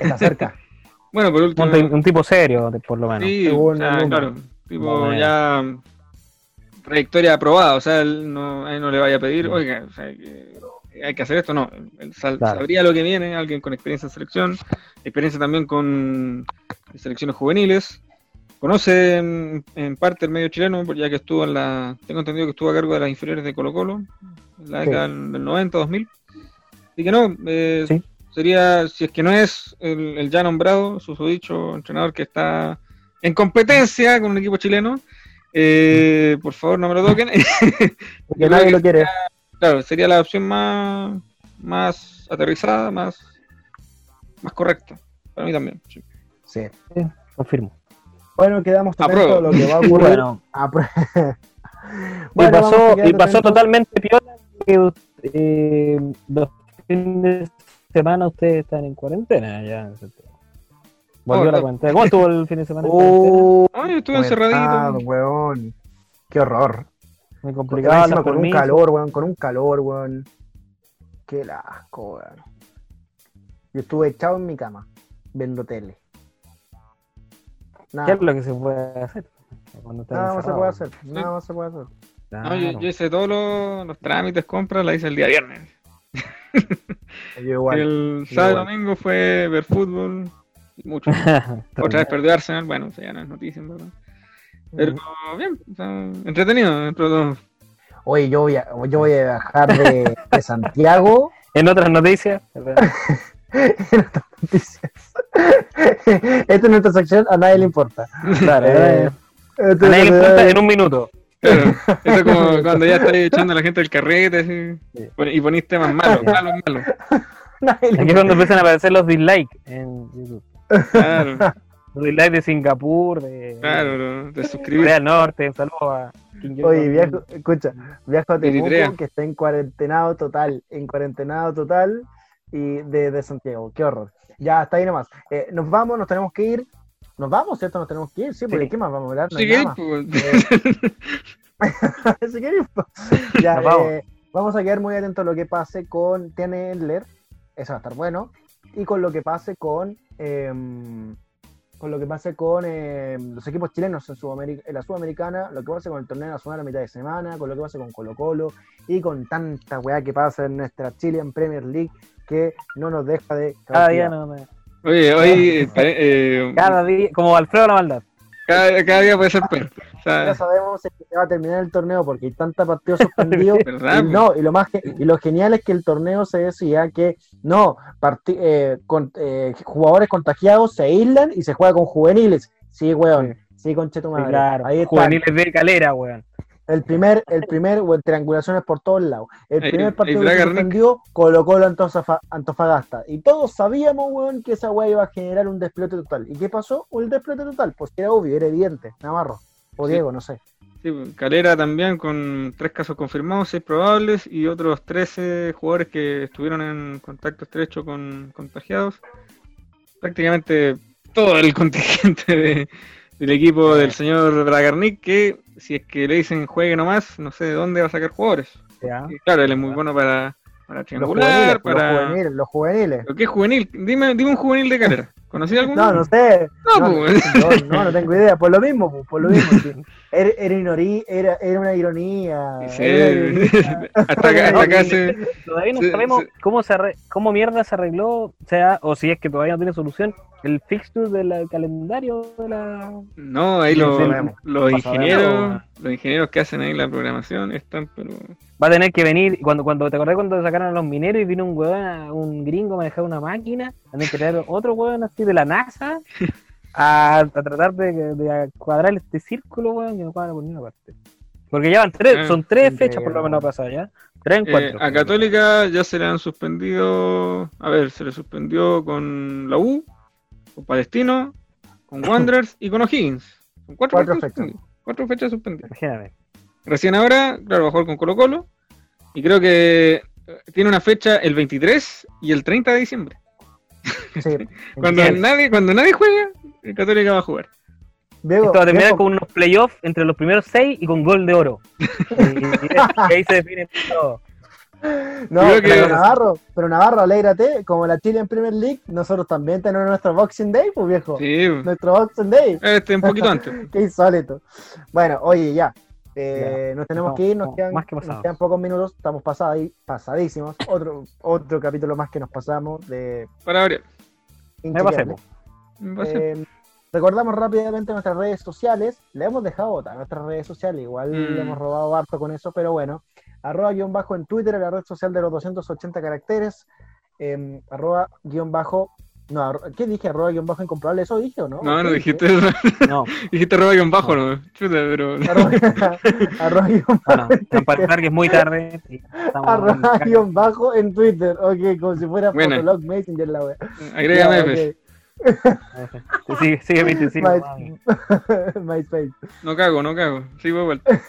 Está cerca. bueno, por último. Un, tipo serio, por lo menos. Sí, claro. Tipo ya trayectoria aprobada, o sea, él no, no le vaya a pedir, oiga, o sea, que hay que hacer esto, no, él sabría lo que viene, alguien con experiencia en selección, experiencia también con selecciones juveniles, conoce en, parte el medio chileno, ya que estuvo en la. Tengo entendido que estuvo a cargo de las inferiores de Colo-Colo, en la década del 90, 2000. Y que no, eh, sería, si es que no es el, ya nombrado, dicho entrenador que está en competencia con un equipo chileno, eh, por favor no me lo toquen. Porque nadie lo quiere. claro, sería la opción más, más aterrizada, más, más correcta. Para mí también. Sí, sí. confirmo. Bueno, quedamos atentos lo que va a ocurrir. bueno, y pasó, y pasó totalmente piola que eh, los fines de semana ustedes están en cuarentena ya. Volvió la cuarentena. ¿Cómo estuvo el fin de semana? Oh, Ay, estuve encerradito. Weón. Qué horror. Muy complicado. Con un calor, weón. Con un calor, weón. Qué asco, weón. Yo estuve echado en mi cama, viendo tele. ¿Qué es lo que se puede hacer? Nada más se puede hacer. Nada más se puede hacer. No, yo, hice todos los, trámites, compras, la hice el día viernes. igual, el sábado y domingo fue ver fútbol, mucho. Otra vez perdió Arsenal, bueno, ya no es noticia, ¿verdad? Pero bien, entretenido dentro de todo. Oye, yo voy a, yo voy a viajar de, de Santiago. en otras noticias. en otras noticias. Esta es nuestra sección, a nadie le importa. Claro, eh, a nadie le importa en un minuto. Claro, eso es como cuando ya estás echando a la gente del carrete así, y ponís temas malos, malos, malos. Aquí es cuando empiezan a aparecer los dislikes en YouTube. Claro. Dislikes de Singapur, de, claro, de suscribirse. al Norte, un saludo a Oye, viajo, escucha, viajo a Temuco que está en cuarentenado total, en cuarentenado total y de, de Santiago, qué horror. Ya, está ahí nomás. Eh, nos vamos, nos tenemos que ir. Nos vamos, ¿cierto? Nos tenemos que ir, sí, porque ¿qué más vamos a hablar? No sí, pues. eh, si. Ya, vamos. Eh, vamos a quedar muy atentos a lo que pase con Leer eso va a estar bueno, y con lo que pase con em, con lo que pase con em, los equipos chilenos en, Sudamérica, en la Sudamericana, lo que pase con el torneo nacional a mitad de semana, con lo que pase con Colo Colo y con tanta weá que pasa en nuestra Chilean Premier League que no nos deja de... Cada día no me... Oye, hoy... Eh, cada día, como Alfredo la maldad. Cada, cada día puede ser peor. Ya sabemos que se va a terminar el torneo porque hay tanta partido suspendido. y, no, y lo más y lo genial es que el torneo se decía que no, eh, con, eh, jugadores contagiados se aíslan y se juega con juveniles. Sí, weón. Sí, con Cheto claro. Juveniles de calera, weón. El primer, el primer, o triangulaciones por todos lados. El primer partido que se suspendió colocó la Antofagasta. Y todos sabíamos, weón, que esa weá iba a generar un desplete total. ¿Y qué pasó? Un desplete total. Pues era obvio, era evidente. Navarro. O Diego, no sé. Sí, Calera también con tres casos confirmados, seis probables y otros 13 jugadores que estuvieron en contacto estrecho con contagiados. Prácticamente todo el contingente del equipo del señor Bragarnik que si es que le dicen juegue nomás, no sé de dónde va a sacar jugadores. claro, él es muy bueno para, para triangular, para... Los juveniles, los juveniles. ¿Lo que es juvenil? Dime, dime un juvenil de Calera. ¿Conocí alguno? No, no sé. No, no, pues. no, no, tengo idea. Por lo mismo, pues, por lo mismo. Era, era, era, una ironía. Sí. hasta acá, hasta acá se, Todavía no sabemos cómo, se cómo mierda se arregló, o sea, o si es que todavía no tiene solución, el fixture del calendario de la... No, ahí los, los ingenieros, los ingenieros que hacen ahí la programación están, pero... Va a tener que venir, cuando, cuando te acordás cuando sacaron a los mineros y vino un huevón, un gringo a manejar una máquina, van a traer otro huevón así de la NASA a, a tratar de, de, cuadrar este círculo, weón, que no cuadra por ninguna parte. Porque ya van tres, ah, son tres fechas por lo menos pasadas ya. Tres eh, a Católica ya se le han suspendido, a ver, se le suspendió con la U, con Palestino, con Wanderers y con O'Higgins. Son cuatro, fechas. Cuatro fechas suspendidas. Imagínate. Recién ahora, claro, bajó con Colo Colo. Y creo que tiene una fecha el 23 y el 30 de diciembre. cuando, nadie, cuando nadie juega, el Católica va a jugar. Esto va a terminar con unos playoffs entre los primeros seis y con gol de oro. y, ahí se define todo. No, pero Navarro, pero Navarro, alégrate, como la Chile en Premier League, nosotros también tenemos nuestro Boxing Day, pues viejo. Sí. Nuestro Boxing Day. Este, un poquito antes. Qué insólito. Bueno, oye, ya. Eh, nos tenemos que ir, nos, quedan, nos quedan, pocos minutos, estamos pasados, pasadísimos. Otro, otro capítulo más que nos pasamos de. Para abrir. Me pasemos. Eh, Recordamos rápidamente nuestras redes sociales. Le hemos dejado votar nuestras redes sociales. Igual le Mm. hemos robado harto con eso, pero bueno. Arroba guion bajo en Twitter, la red social de los 280 caracteres. em, arroba guion bajo. No, arro- ¿qué dije? Arroba guion bajo incomprobable. ¿Eso dije o no? No, no ¿Qué dijiste eso. No, dijiste roba guion bajo, ¿no? Chuta, pero. Arroba, arroba guion bueno, compartir que es muy tarde. Arroba guion bajo en Twitter. Ok, como si fuera Buena. Fotolog Messenger la wea. Agrégame, Ya, pues. ok. Sigue, sigue, My-. MySpace. No cago, no cago. Sigo de vuelta.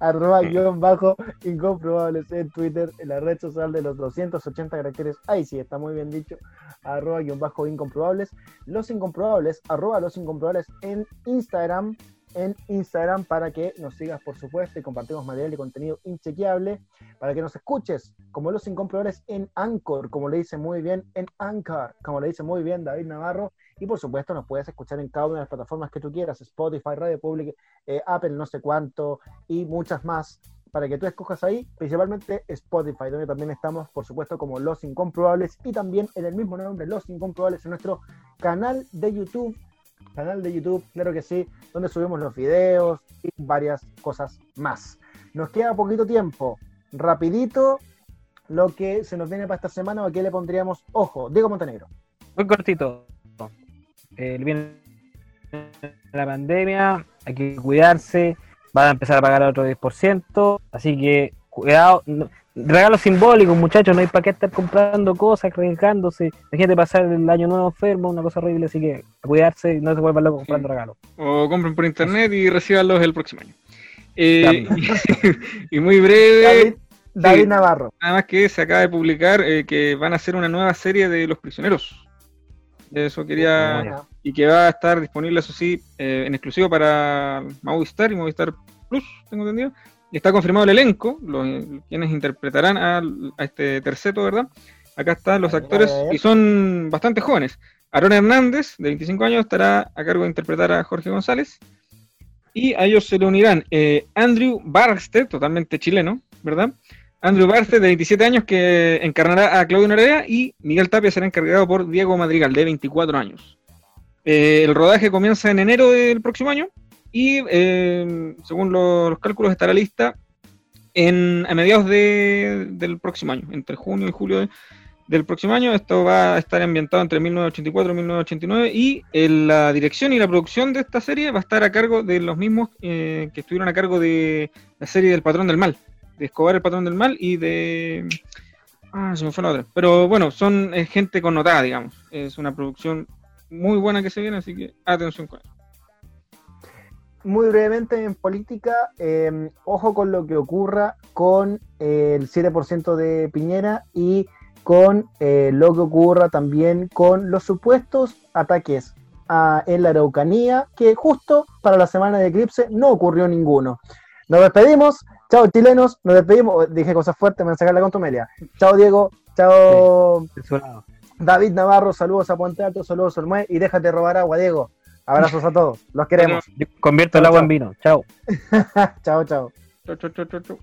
Arroba guion bajo incomprobables en Twitter, en la red social de los 280 caracteres, ahí sí, está muy bien dicho, arroba guion bajo incomprobables, los incomprobables, arroba los incomprobables en Instagram, en Instagram para que nos sigas por supuesto y compartimos material y contenido inchequeable, para que nos escuches como los incomprobables en Anchor, como le dice muy bien en Anchor, como le dice muy bien David Navarro, y por supuesto nos puedes escuchar en cada una de las plataformas que tú quieras, Spotify, Radio Public, eh, Apple, no sé cuánto, y muchas más para que tú escojas ahí, principalmente Spotify, donde también estamos, por supuesto, como Los Incomprobables y también en el mismo nombre, Los Incomprobables, en nuestro canal de YouTube, canal de YouTube, claro que sí, donde subimos los videos y varias cosas más. Nos queda poquito tiempo, rapidito, lo que se nos viene para esta semana, a qué le pondríamos ojo, Diego Montenegro. Muy cortito. Eh, viene la pandemia, hay que cuidarse, van a empezar a pagar otro 10%, así que cuidado. Regalos simbólicos, muchachos, no hay para qué estar comprando cosas, arriesgándose. Imagínate pasar el año nuevo enfermo, una cosa horrible, así que a cuidarse y no se vuelvan locos comprando regalos. O compren por internet y recíbanlos el próximo año. Eh, y, y muy breve, David, David Sí. Navarro. nada más que se acaba de publicar eh, que van a hacer una nueva serie de Los Prisioneros. Eso quería. Y que va a estar disponible, eso sí, eh, en exclusivo para Movistar y Movistar Plus, tengo entendido. Y está confirmado el elenco, los, quienes interpretarán a, este terceto, ¿verdad? Acá están los actores y son bastante jóvenes. Aaron Hernández, de 25 años, estará a cargo de interpretar a Jorge González. Y a ellos se le unirán eh, Andrew Barstead, totalmente chileno, ¿verdad? Andrew Barstead, de 27 años, que encarnará a Claudio Narea. Y Miguel Tapia será encargado por Diego Madrigal, de 24 años. Eh, el rodaje comienza en enero del próximo año y eh, según lo- los cálculos estará lista en, a mediados de- del próximo año, entre junio y julio de- del próximo año. Esto va a estar ambientado entre 1984 y 1989 y eh, la dirección y la producción de esta serie va a estar a cargo de los mismos eh, que estuvieron a cargo de la serie del Patrón del Mal, de Escobar el Patrón del Mal y de... Ah, se me fue la otra. Pero bueno, son eh, gente connotada, digamos. Es una producción muy buena que se viene, así que atención con eso. Muy brevemente en política, eh, ojo con lo que ocurra con eh, el 7% de Piñera y con eh, lo que ocurra también con los supuestos ataques a- en la Araucanía, que justo para la semana de eclipse no ocurrió ninguno. Nos despedimos, chao chilenos, nos despedimos, Oh, dije cosas fuertes, me van a sacar la contumelia. Chao Diego, chao. David Navarro, saludos a Puente Alto, saludos a Olmué y déjate robar agua Diego. Abrazos a todos, los queremos. Convierto el Chao, agua chao. en vino. Chao. chao, chao. Chau, chau, chau, chau, chau.